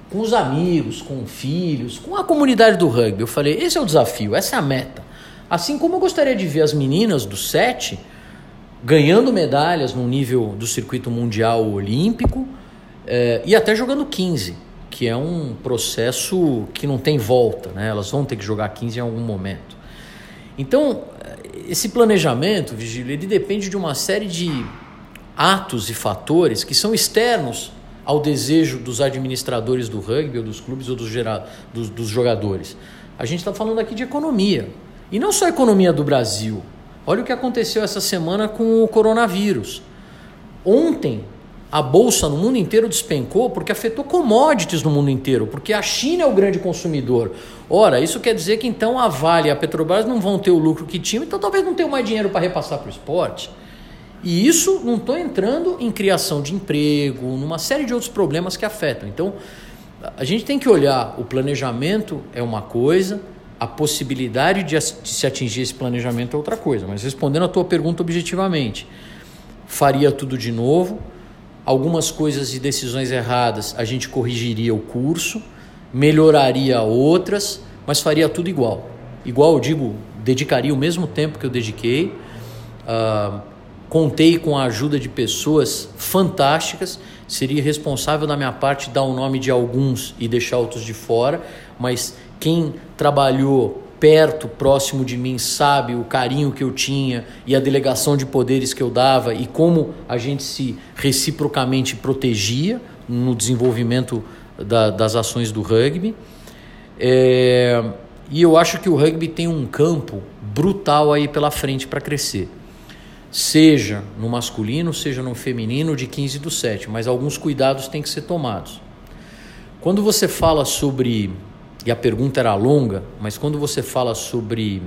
com os amigos, com filhos, com a comunidade do rugby. Eu falei, esse é o desafio, essa é a meta. Assim como eu gostaria de ver as meninas do 7 ganhando medalhas no nível do circuito mundial olímpico é, e até jogando 15, que é um processo que não tem volta, né? elas vão ter que jogar 15 em algum momento. Então, esse planejamento, Vigílio, ele depende de uma série de atos e fatores que são externos ao desejo dos administradores do rugby, ou dos clubes, ou dos, dos, dos jogadores. A gente está falando aqui de economia. E não só a economia do Brasil, Olha o que aconteceu essa semana com o coronavírus. Ontem, a bolsa no mundo inteiro despencou porque afetou commodities no mundo inteiro, porque a China é o grande consumidor. Ora, isso quer dizer que então a Vale e a Petrobras não vão ter o lucro que tinham, então talvez não tenham mais dinheiro para repassar para o esporte. E isso não estou entrando em criação de emprego, numa série de outros problemas que afetam. Então, a gente tem que olhar o planejamento é uma coisa, a possibilidade de, se atingir esse planejamento é outra coisa. Mas respondendo a tua pergunta objetivamente, faria tudo de novo. Algumas coisas e decisões erradas a gente corrigiria o curso, melhoraria outras, mas faria tudo igual. Igual eu digo, dedicaria o mesmo tempo que eu dediquei. Uh, contei com a ajuda de pessoas fantásticas. Seria responsável da minha parte dar o nome de alguns e deixar outros de fora, mas quem trabalhou perto, próximo de mim, sabe o carinho que eu tinha e a delegação de poderes que eu dava e como a gente se reciprocamente protegia no desenvolvimento da, das ações do rugby. É, e eu acho que o rugby tem um campo brutal aí pela frente para crescer. Seja no masculino, seja no feminino, de 15 do 7, mas alguns cuidados têm que ser tomados. Quando você fala sobre e a pergunta era longa, mas quando você fala sobre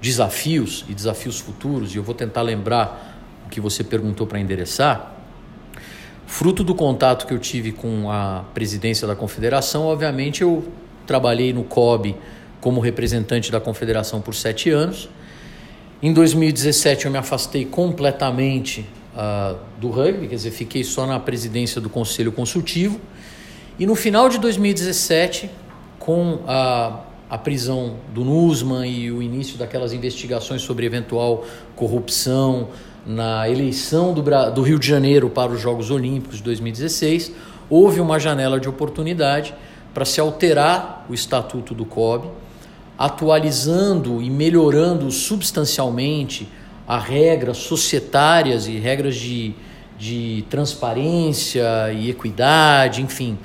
desafios e desafios futuros, e eu vou tentar lembrar o que você perguntou para endereçar, fruto do contato que eu tive com a presidência da confederação, obviamente eu trabalhei no COB como representante da confederação por sete anos. Em 2017 eu me afastei completamente uh, do rugby, quer dizer, fiquei só na presidência do conselho consultivo. E no final de 2017 com a, a prisão do Nusman e o início daquelas investigações sobre eventual corrupção na eleição do, do Rio de Janeiro para os Jogos Olímpicos de 2016, houve uma janela de oportunidade para se alterar o estatuto do COB, atualizando e melhorando substancialmente as regras societárias e regras de, de transparência e equidade, enfim.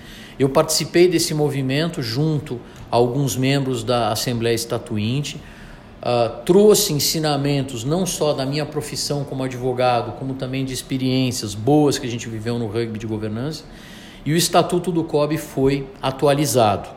Eu participei desse movimento junto a alguns membros da Assembleia Estatuinte Uh, trouxe ensinamentos não só da minha profissão como advogado, como também de experiências boas que a gente viveu no rugby de governança. E o estatuto do COB foi atualizado.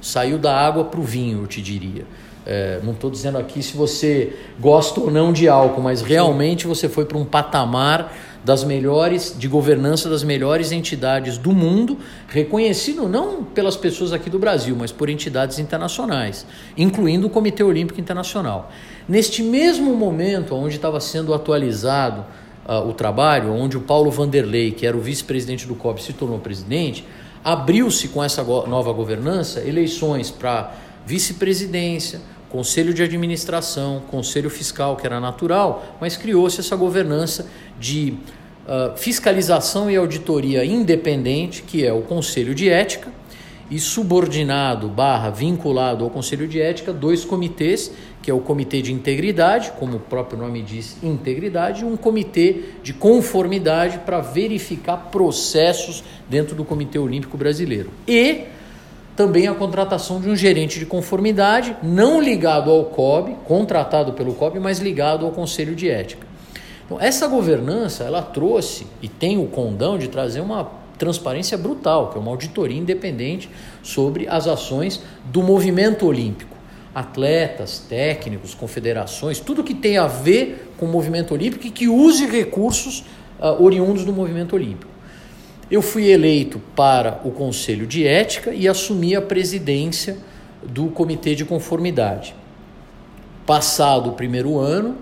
Saiu da água para o vinho, eu te diria. É, não estou dizendo aqui se você gosta ou não de álcool, mas realmente você foi para um patamar das melhores, de governança das melhores entidades do mundo, reconhecido não pelas pessoas aqui do Brasil, mas por entidades internacionais, incluindo o Comitê Olímpico Internacional. Neste mesmo momento, onde estava sendo atualizado uh, o trabalho, onde o Paulo Vanderlei, que era o vice-presidente do COB, se tornou presidente, abriu-se com essa nova governança eleições para vice-presidência, conselho de administração, conselho fiscal, que era natural, mas criou-se essa governança de uh, fiscalização e auditoria independente, que é o conselho de ética, e subordinado barra vinculado ao conselho de ética, dois comitês, que é o comitê de integridade, como o próprio nome diz, integridade, e um comitê de conformidade para verificar processos dentro do Comitê Olímpico Brasileiro. E também a contratação de um gerente de conformidade, não ligado ao COB, contratado pelo COB, mas ligado ao Conselho de Ética. Então, essa governança, ela trouxe e tem o condão de trazer uma transparência brutal, que é uma auditoria independente sobre as ações do movimento olímpico. Atletas, técnicos, confederações, tudo que tem a ver com o movimento olímpico e que use recursos uh, oriundos do movimento olímpico. Eu fui eleito para o Conselho de Ética e assumi a presidência do Comitê de Conformidade. Passado o primeiro ano,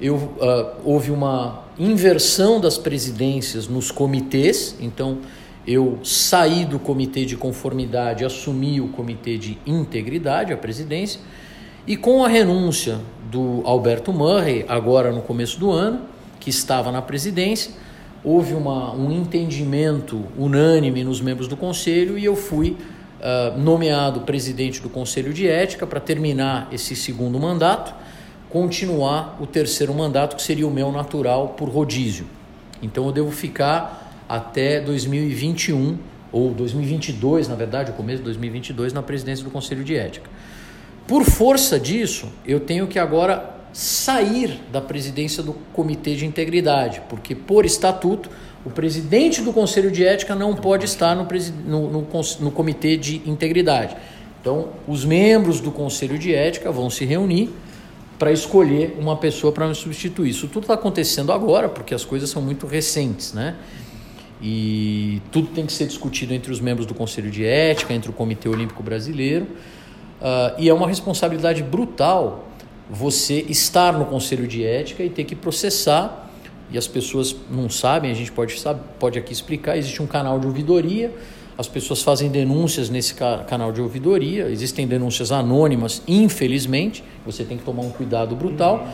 eu, uh, houve uma inversão das presidências nos comitês, então eu saí do Comitê de Conformidade, assumi o Comitê de Integridade, a presidência, e com a renúncia do Alberto Murray, agora no começo do ano, que estava na presidência, houve uma, um entendimento unânime nos membros do conselho e eu fui uh, nomeado presidente do Conselho de Ética para terminar esse segundo mandato, continuar o terceiro mandato, que seria o meu natural por rodízio. Então eu devo ficar até 2021, ou 2022, na verdade, o começo de 2022, na presidência do Conselho de Ética. Por força disso, eu tenho que agora sair da presidência do Comitê de Integridade, porque, por estatuto, o presidente do Conselho de Ética não pode estar no, no, no, no Comitê de Integridade. Então, os membros do Conselho de Ética vão se reunir para escolher uma pessoa para me substituir. Isso tudo está acontecendo agora, porque as coisas são muito recentes, né? E tudo tem que ser discutido entre os membros do Conselho de Ética, entre o Comitê Olímpico Brasileiro. Uh, e é uma responsabilidade brutal você estar no conselho de ética e ter que processar, e as pessoas não sabem, a gente pode, sabe, pode aqui explicar, existe um canal de ouvidoria, as pessoas fazem denúncias nesse canal de ouvidoria, existem denúncias anônimas, infelizmente, você tem que tomar um cuidado brutal,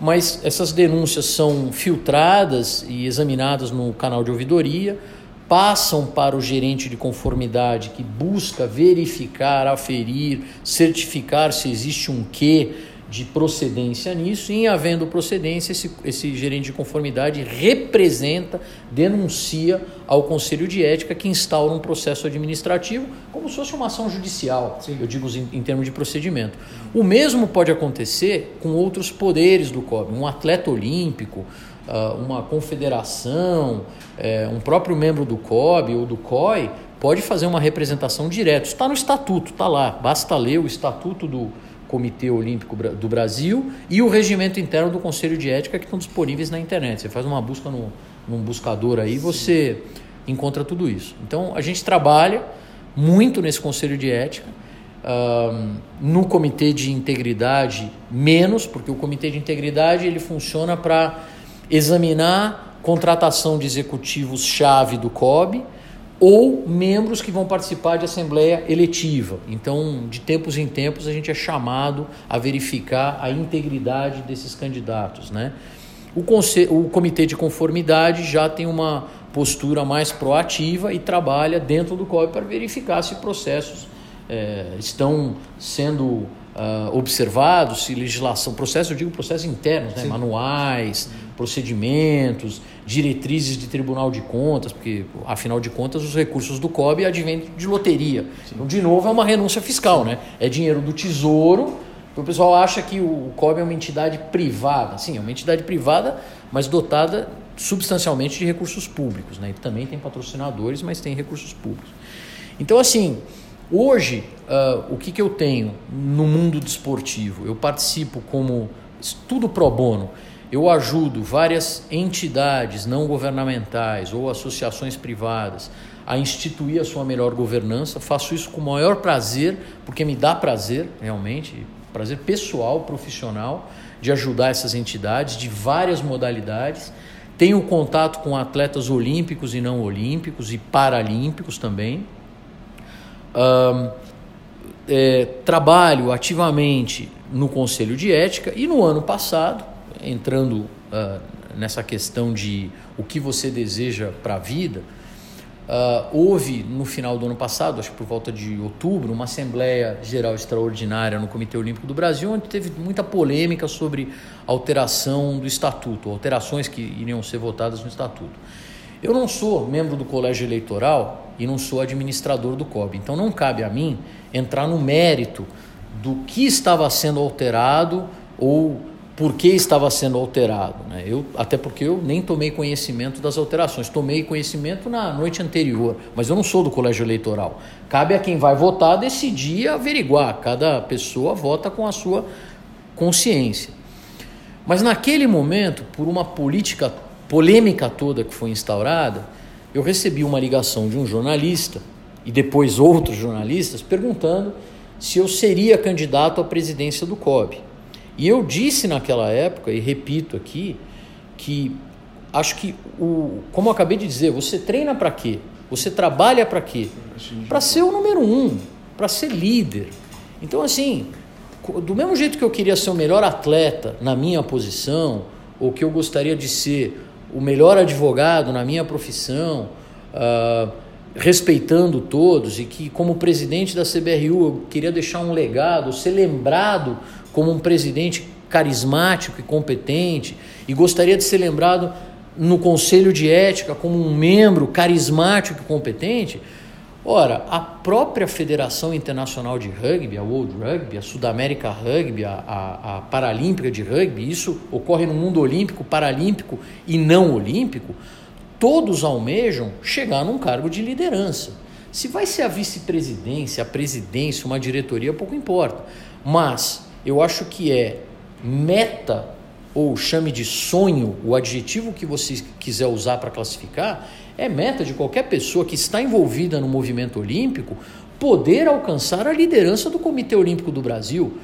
mas essas denúncias são filtradas e examinadas no canal de ouvidoria, passam para o gerente de conformidade que busca verificar, aferir, certificar se existe um quê de procedência nisso, e em havendo procedência, esse, esse gerente de conformidade representa, denuncia ao Conselho de Ética que instaura um processo administrativo, como se fosse uma ação judicial, Sim. eu digo em, em, termos de procedimento. O mesmo pode acontecer com outros poderes do COB, um atleta olímpico, ah, uma confederação, eh, um próprio membro do COB ou do COI pode fazer uma representação direta. Está no estatuto, está lá, basta ler o estatuto do Comitê Olímpico do Brasil e o regimento interno do Conselho de Ética que estão disponíveis na internet. Você faz uma busca no, num buscador aí, você encontra tudo isso. Então a gente trabalha muito nesse Conselho de Ética. No Comitê de Integridade, menos, porque o Comitê de Integridade ele funciona para examinar contratação de executivos-chave do COB ou membros que vão participar de assembleia eletiva. Então, de tempos em tempos, a gente é chamado a verificar a integridade desses candidatos. Né? O, o Comitê de Conformidade já tem uma postura mais proativa e trabalha dentro do COB para verificar se processos é, estão sendo uh, observados, se legislação, processo, eu digo processos internos, né? manuais, procedimentos, diretrizes de Tribunal de Contas, porque afinal de contas os recursos do COB advêm de loteria. Sim. Então, de novo, é uma renúncia fiscal, né? É dinheiro do Tesouro. O pessoal acha que o COB é uma entidade privada. Sim, é uma entidade privada, mas dotada substancialmente de recursos públicos. Né? E também tem patrocinadores, mas tem recursos públicos. Então, assim, hoje, uh, o que, que eu tenho no mundo desportivo? Eu participo como estudo pro bono. Eu ajudo várias entidades não governamentais ou associações privadas a instituir a sua melhor governança. Faço isso com o maior prazer, porque me dá prazer, realmente, prazer pessoal, profissional, de ajudar essas entidades de várias modalidades. Tenho contato com atletas olímpicos e não olímpicos e paralímpicos também. Um, é, trabalho ativamente no Conselho de Ética e no ano passado, entrando uh, nessa questão de o que você deseja para a vida, Uh, houve no final do ano passado, acho que por volta de outubro, uma Assembleia Geral Extraordinária no Comitê Olímpico do Brasil, onde teve muita polêmica sobre alteração do estatuto, alterações que iriam ser votadas no estatuto. Eu não sou membro do colégio eleitoral e não sou administrador do COB, então não cabe a mim entrar no mérito do que estava sendo alterado ou por que estava sendo alterado. Né? Eu, até porque eu nem tomei conhecimento das alterações, tomei conhecimento na noite anterior, mas eu não sou do colégio eleitoral. Cabe a quem vai votar decidir averiguar, cada pessoa vota com a sua consciência. Mas naquele momento, por uma política polêmica toda que foi instaurada, eu recebi uma ligação de um jornalista e depois outros jornalistas perguntando se eu seria candidato à presidência do COB. E eu disse naquela época, e repito aqui, que acho que, o, como eu acabei de dizer, você treina para quê? Você trabalha para quê? Para ser o número um, para ser líder. Então, assim, do mesmo jeito que eu queria ser o melhor atleta na minha posição, ou que eu gostaria de ser o melhor advogado na minha profissão, uh, respeitando todos, e que, como presidente da CBRU, eu queria deixar um legado, ser lembrado como um presidente carismático e competente e gostaria de ser lembrado no Conselho de Ética como um membro carismático e competente. Ora, a própria Federação Internacional de Rugby, a World Rugby, a Sudamérica Rugby, a, a, a Paralímpica de Rugby, isso ocorre no mundo olímpico, paralímpico e não olímpico, todos almejam chegar num cargo de liderança. Se vai ser a vice-presidência, a presidência, uma diretoria, pouco importa. Mas eu acho que é meta, ou chame de sonho, o adjetivo que você quiser usar para classificar, é meta de qualquer pessoa que está envolvida no movimento olímpico poder alcançar a liderança do Comitê Olímpico do Brasil.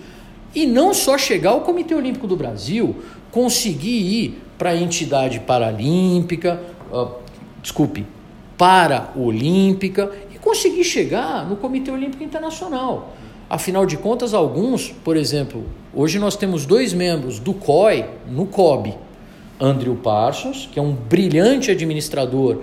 E não só chegar ao Comitê Olímpico do Brasil, conseguir ir para a entidade paralímpica, uh, desculpe, para-olímpica e conseguir chegar no Comitê Olímpico Internacional. Afinal de contas, alguns, por exemplo, hoje nós temos dois membros do COI no COB. Andrew Parsons, que é um brilhante administrador,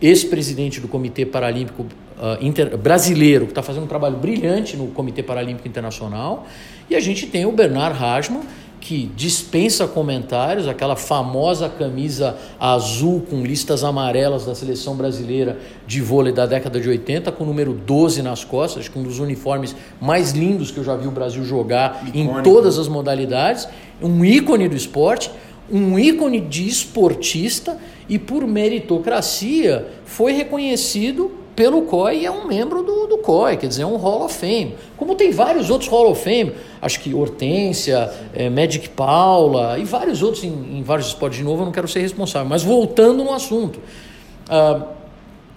ex-presidente do Comitê Paralímpico uh, Inter... Brasileiro, que está fazendo um trabalho brilhante no Comitê Paralímpico Internacional. E a gente tem o Bernard Hajman, que dispensa comentários, aquela famosa camisa azul com listas amarelas da seleção brasileira de vôlei da década de 80, com o número 12 nas costas, com um dos uniformes mais lindos que eu já vi o Brasil jogar Icônico. em todas as modalidades, um ícone do esporte, um ícone de esportista e por meritocracia foi reconhecido pelo COI e é um membro do, do COI, quer dizer, é um Hall of Fame. Como tem vários outros Hall of Fame, acho que Hortência, é, Magic Paula e vários outros em, em, vários esportes. De novo, eu não quero ser responsável, mas voltando no assunto. Uh,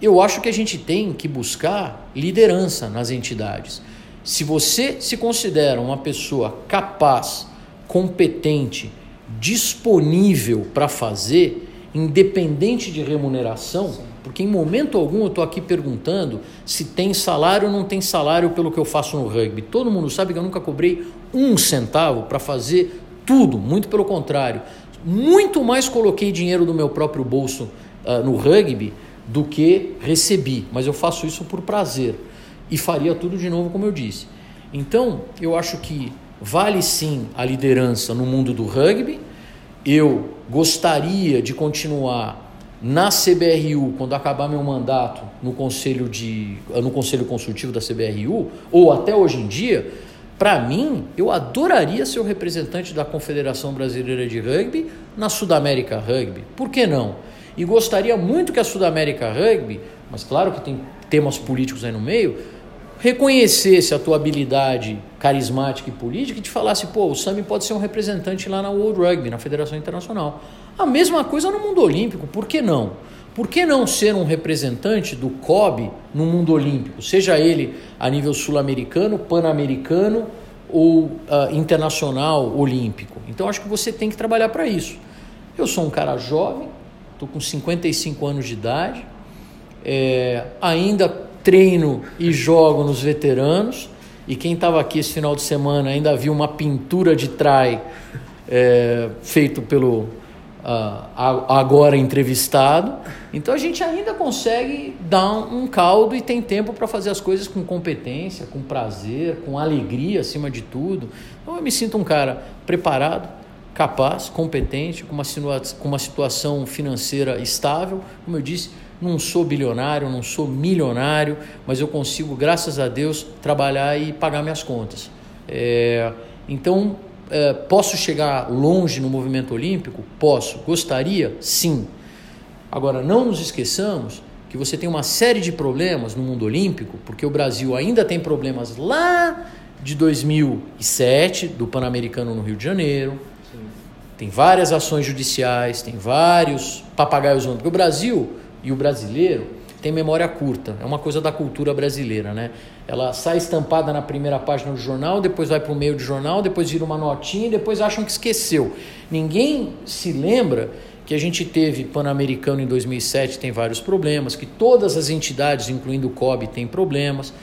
eu acho que a gente tem que buscar liderança nas entidades. Se você se considera uma pessoa capaz, competente, disponível para fazer, independente de remuneração, Sim porque em momento algum eu estou aqui perguntando se tem salário ou não tem salário pelo que eu faço no rugby. Todo mundo sabe que eu nunca cobrei um centavo para fazer tudo, muito pelo contrário. muito mais coloquei dinheiro do meu próprio bolso uh, no rugby do que recebi, mas eu faço isso por prazer e faria tudo de novo, como eu disse. Então, eu acho que vale sim a liderança no mundo do rugby. Eu gostaria de continuar na CBRU, quando acabar meu mandato no conselho, de, no conselho consultivo da CBRU, ou até hoje em dia, para mim, eu adoraria ser o representante da Confederação Brasileira de Rugby na Sudamérica Rugby. Por que não? E gostaria muito que a Sudamérica Rugby, mas claro que tem temas políticos aí no meio, reconhecesse a tua habilidade carismática e política e te falasse, pô, o Sami pode ser um representante lá na World Rugby, na Federação Internacional. A mesma coisa no mundo olímpico, por que não? Por que não ser um representante do COB no mundo olímpico, seja ele a nível sul-americano, pan-americano ou uh, internacional olímpico? Então acho que você tem que trabalhar para isso. Eu sou um cara jovem, estou com 55 anos de idade, é, ainda treino e jogo nos veteranos. E quem estava aqui esse final de semana ainda viu uma pintura de trai é, feito pelo uh, agora entrevistado. Então a gente ainda consegue dar um caldo e tem tempo para fazer as coisas com competência, com prazer, com alegria acima de tudo. Então eu me sinto um cara preparado, capaz, competente, com uma, com uma situação financeira estável, como eu disse não sou bilionário, não sou milionário, mas eu consigo, graças a Deus, trabalhar e pagar minhas contas. É, então, é, posso chegar longe no movimento olímpico? Posso. Gostaria? Sim. Agora, não nos esqueçamos que você tem uma série de problemas no mundo olímpico, porque o Brasil ainda tem problemas lá de 2007, do Pan-Americano no Rio de Janeiro. Sim. Tem várias ações judiciais, tem vários papagaios porque o Brasil e o brasileiro tem memória curta. É uma coisa da cultura brasileira, né? Ela sai estampada na primeira página do jornal, depois vai para o meio do jornal, depois vira uma notinha e depois acham que esqueceu. Ninguém se lembra que a gente teve Pan-Americano em 2007, tem vários problemas, que todas as entidades, incluindo o COB, têm problemas,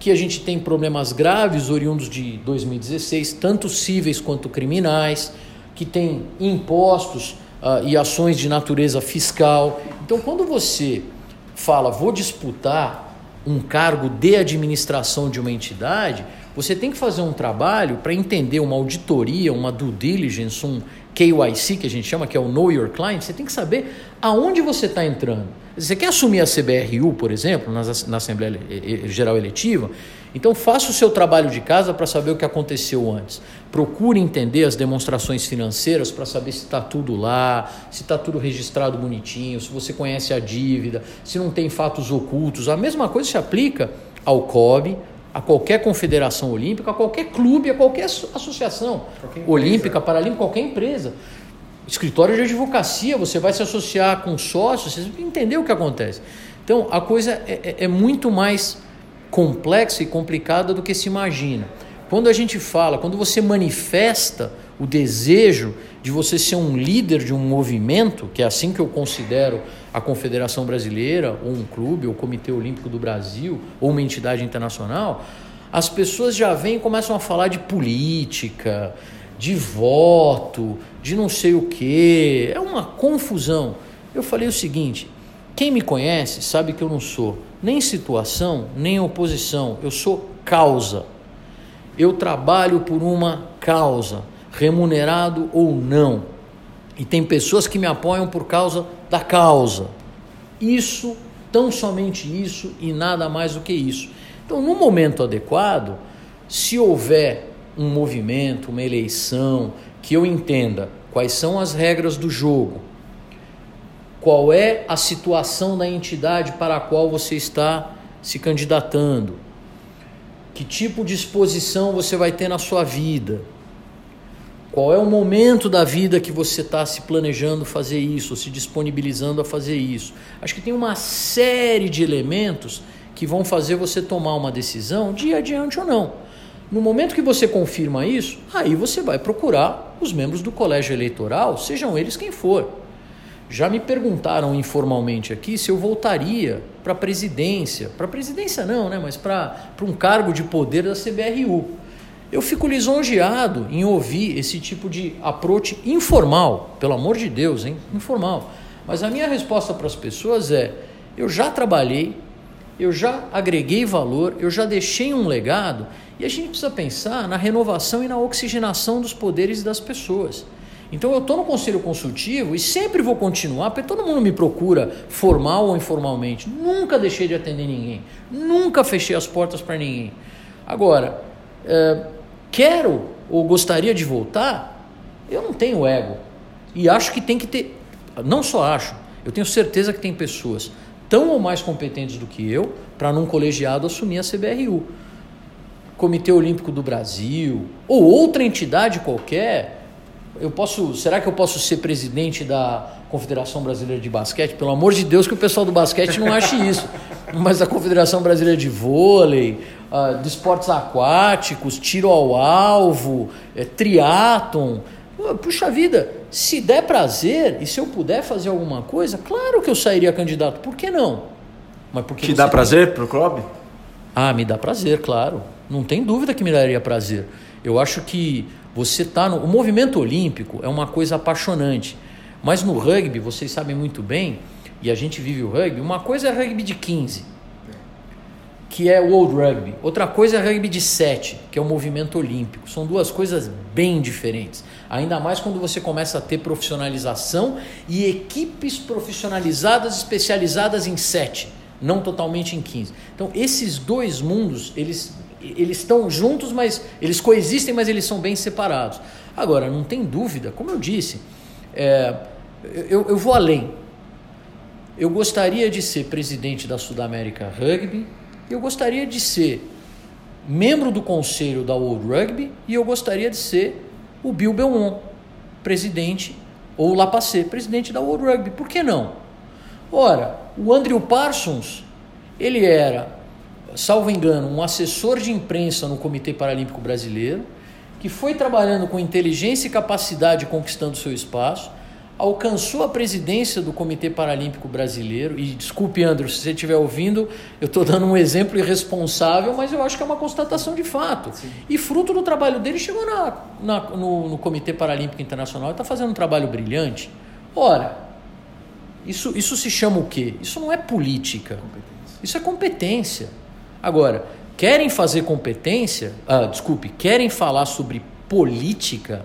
que a gente tem problemas graves oriundos de 2016, tanto cíveis quanto criminais, que tem impostos uh, e ações de natureza fiscal. Então, quando você fala, vou disputar um cargo de administração de uma entidade, você tem que fazer um trabalho para entender uma auditoria, uma due diligence, um KYC que a gente chama, que é o Know Your Client. Você tem que saber aonde você está entrando. Você quer assumir a CBRU, por exemplo, na Assembleia Geral Eletiva? Então faça o seu trabalho de casa para saber o que aconteceu antes. Procure entender as demonstrações financeiras para saber se está tudo lá, se está tudo registrado bonitinho, se você conhece a dívida, se não tem fatos ocultos. A mesma coisa se aplica ao COB, a qualquer confederação olímpica, a qualquer clube, a qualquer associação qualquer olímpica, paralímpica, qualquer empresa. Escritório de advocacia, você vai se associar com sócios, você entender o que acontece. Então a coisa é, é, é muito mais complexa e complicada do que se imagina. Quando a gente fala, quando você manifesta o desejo de você ser um líder de um movimento, que é assim que eu considero a Confederação Brasileira, ou um clube, ou o Comitê Olímpico do Brasil, ou uma entidade internacional, as pessoas já vêm e começam a falar de política, de voto, de não sei o que. É uma confusão. Eu falei o seguinte: quem me conhece sabe que eu não sou nem situação, nem oposição. Eu sou causa. Eu trabalho por uma causa, remunerado ou não. E tem pessoas que me apoiam por causa da causa. Isso, tão somente isso e nada mais do que isso. Então, no momento adequado, se houver um movimento, uma eleição, que eu entenda quais são as regras do jogo, qual é a situação da entidade para a qual você está se candidatando, que tipo de exposição você vai ter na sua vida, qual é o momento da vida que você está se planejando fazer isso, se disponibilizando a fazer isso. Acho que tem uma série de elementos que vão fazer você tomar uma decisão de ir adiante ou não. No momento que você confirma isso, aí você vai procurar os membros do colégio eleitoral, sejam eles quem for. Já me perguntaram informalmente aqui se eu voltaria para a presidência. Para a presidência não, né? mas para um cargo de poder da CBRU. Eu fico lisonjeado em ouvir esse tipo de approach informal, pelo amor de Deus, hein? Informal. Mas a minha resposta para as pessoas é: eu já trabalhei, eu já agreguei valor, eu já deixei um legado e a gente precisa pensar na renovação e na oxigenação dos poderes das pessoas. Então eu estou no conselho consultivo e sempre vou continuar, porque todo mundo me procura, formal ou informalmente. Nunca deixei de atender ninguém, nunca fechei as portas para ninguém. Agora, é, quero ou gostaria de voltar, eu não tenho ego. E acho que tem que ter, não só acho, eu tenho certeza que tem pessoas tão ou mais competentes do que eu para num colegiado assumir a CBRU. Comitê Olímpico do Brasil ou outra entidade qualquer eu posso, será que eu posso ser presidente da Confederação Brasileira de Basquete? Pelo amor de Deus que o pessoal do basquete não ache isso. [LAUGHS] Mas a Confederação Brasileira de Vôlei, uh, de esportes aquáticos, tiro ao alvo, é, triatlon. Puxa vida, se der prazer e se eu puder fazer alguma coisa, claro que eu sairia candidato. Por que não? Mas porque Te dá tem... prazer pro clube? Ah, me dá prazer, claro. Não tem dúvida que me daria prazer. Eu acho que você tá no o movimento olímpico é uma coisa apaixonante, mas no rugby vocês sabem muito bem e a gente vive o rugby. Uma coisa é rugby de 15, que é o World Rugby. Outra coisa é rugby de 7, que é o movimento olímpico. São duas coisas bem diferentes. Ainda mais quando você começa a ter profissionalização e equipes profissionalizadas especializadas em 7, não totalmente em 15. Então, esses dois mundos, eles eles estão juntos, mas eles coexistem, mas eles são bem separados. Agora, não tem dúvida, como eu disse, é, eu, eu vou além. Eu gostaria de ser presidente da Sudamérica Rugby, eu gostaria de ser membro do conselho da World Rugby e eu gostaria de ser o Bill Belmont, presidente, ou o Lapacê, presidente da World Rugby. Por que não? Ora, o Andrew Parsons, ele era salvo engano, um assessor de imprensa no Comitê Paralímpico Brasileiro, que foi trabalhando com inteligência e capacidade conquistando seu espaço, alcançou a presidência do Comitê Paralímpico Brasileiro, e desculpe, André, se você estiver ouvindo, eu estou dando um exemplo irresponsável, mas eu acho que é uma constatação de fato. Sim. E fruto do trabalho dele, chegou na, na no, no, Comitê Paralímpico Internacional e está fazendo um trabalho brilhante. Ora, isso, isso se chama o quê? Isso não é política, isso é competência. Agora, querem fazer competência, ah, desculpe, querem falar sobre política,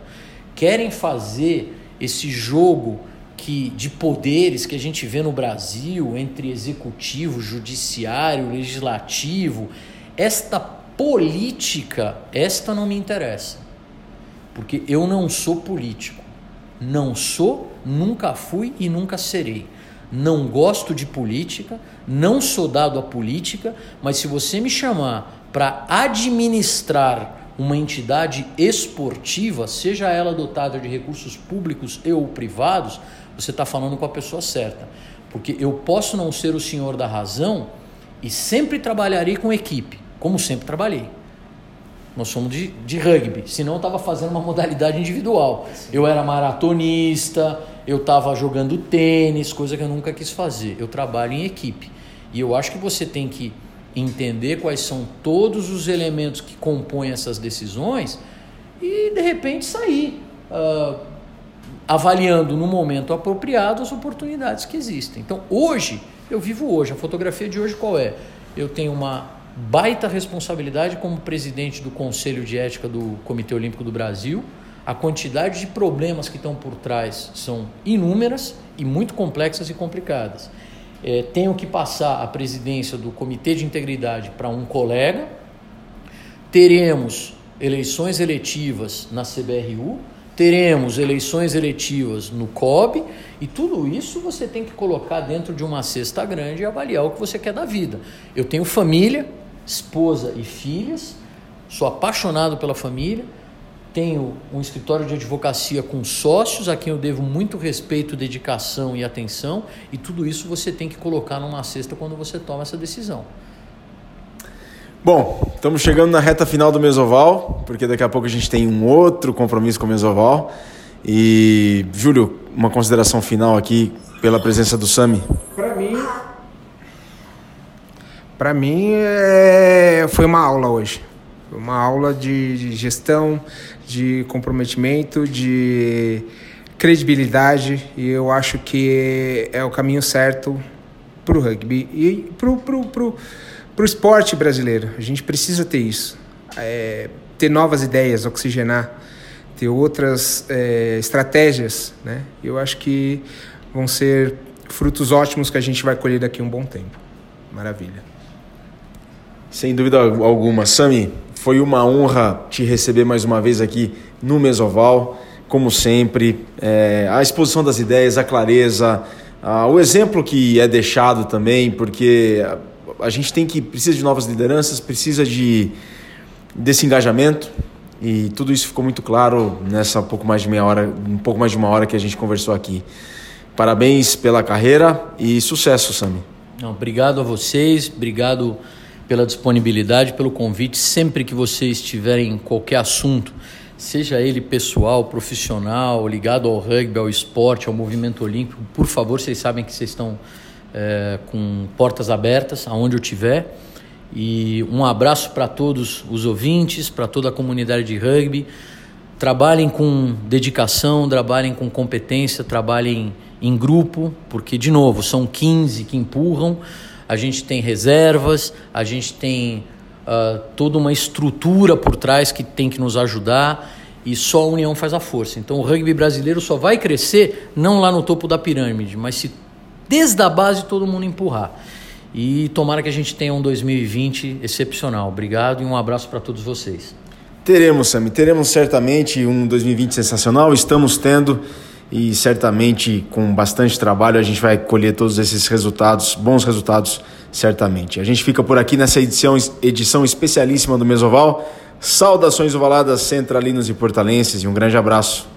querem fazer esse jogo que de poderes que a gente vê no Brasil entre executivo, judiciário, legislativo, esta política, esta não me interessa. Porque eu não sou político. Não sou, nunca fui e nunca serei não gosto de política, não sou dado à política, mas se você me chamar para administrar uma entidade esportiva, seja ela dotada de recursos públicos e ou privados, você está falando com a pessoa certa. Porque eu posso não ser o senhor da razão e sempre trabalharei com equipe, como sempre trabalhei. Nós somos de, de rugby, senão eu estava fazendo uma modalidade individual. Eu era maratonista, eu estava jogando tênis, coisa que eu nunca quis fazer. Eu trabalho em equipe. E eu acho que você tem que entender quais são todos os elementos que compõem essas decisões e de repente sair uh, avaliando no momento apropriado as oportunidades que existem. Então hoje, eu vivo hoje. A fotografia de hoje qual é? Eu tenho uma baita responsabilidade como presidente do Conselho de Ética do Comitê Olímpico do Brasil a quantidade de problemas que estão por trás são inúmeras e muito complexas e complicadas. É, tenho que passar a presidência do Comitê de Integridade para um colega, teremos eleições eletivas na CBRU, teremos eleições eletivas no COB e tudo isso você tem que colocar dentro de uma cesta grande e avaliar o que você quer da vida. Eu tenho família, esposa e filhas, sou apaixonado pela família tenho um escritório de advocacia com sócios a quem eu devo muito respeito, dedicação e atenção, e tudo isso você tem que colocar numa cesta quando você toma essa decisão. Bom, estamos chegando na reta final do Mesoval, porque daqui a pouco a gente tem um outro compromisso com o Mesoval. E, Júlio, uma consideração final aqui pela presença do Sami. Para mim, para mim é... foi uma aula hoje uma aula de, de gestão, de comprometimento, de credibilidade e eu acho que é o caminho certo para o rugby e para o pro, pro, pro esporte brasileiro. A gente precisa ter isso, é, ter novas ideias, oxigenar, ter outras é, estratégias. Né? Eu acho que vão ser frutos ótimos que a gente vai colher daqui a um bom tempo. Maravilha. Sem dúvida alguma. Sami, foi uma honra te receber mais uma vez aqui no Mesoval. Como sempre, é, a exposição das ideias, a clareza, a, o exemplo que é deixado também, porque a, a gente tem que precisa de novas lideranças, precisa de desse engajamento e tudo isso ficou muito claro nessa pouco mais de meia hora, um pouco mais de uma hora que a gente conversou aqui. Parabéns pela carreira e sucesso, Sami. Obrigado a vocês, obrigado pela disponibilidade, pelo convite. Sempre que vocês tiverem qualquer assunto, seja ele pessoal, profissional, ligado ao rugby, ao esporte, ao movimento olímpico, por favor, vocês sabem que vocês estão é, com portas abertas aonde eu estiver. E um abraço para todos os ouvintes, para toda a comunidade de rugby. Trabalhem com dedicação, trabalhem com competência, trabalhem em grupo, porque, de novo, são 15 que empurram, a gente tem reservas, a gente tem uh, toda uma estrutura por trás que tem que nos ajudar e só a união faz a força. Então o rugby brasileiro só vai crescer não lá no topo da pirâmide, mas se desde a base todo mundo empurrar. E tomara que a gente tenha um 2020 excepcional. Obrigado e um abraço para todos vocês. Teremos, Sami, teremos certamente um 2020 sensacional. Estamos tendo e certamente com bastante trabalho a gente vai colher todos esses resultados, bons resultados, certamente. A gente fica por aqui nessa edição, edição especialíssima do Mesoval. Saudações ovaladas centralinos e portalenses e um grande abraço.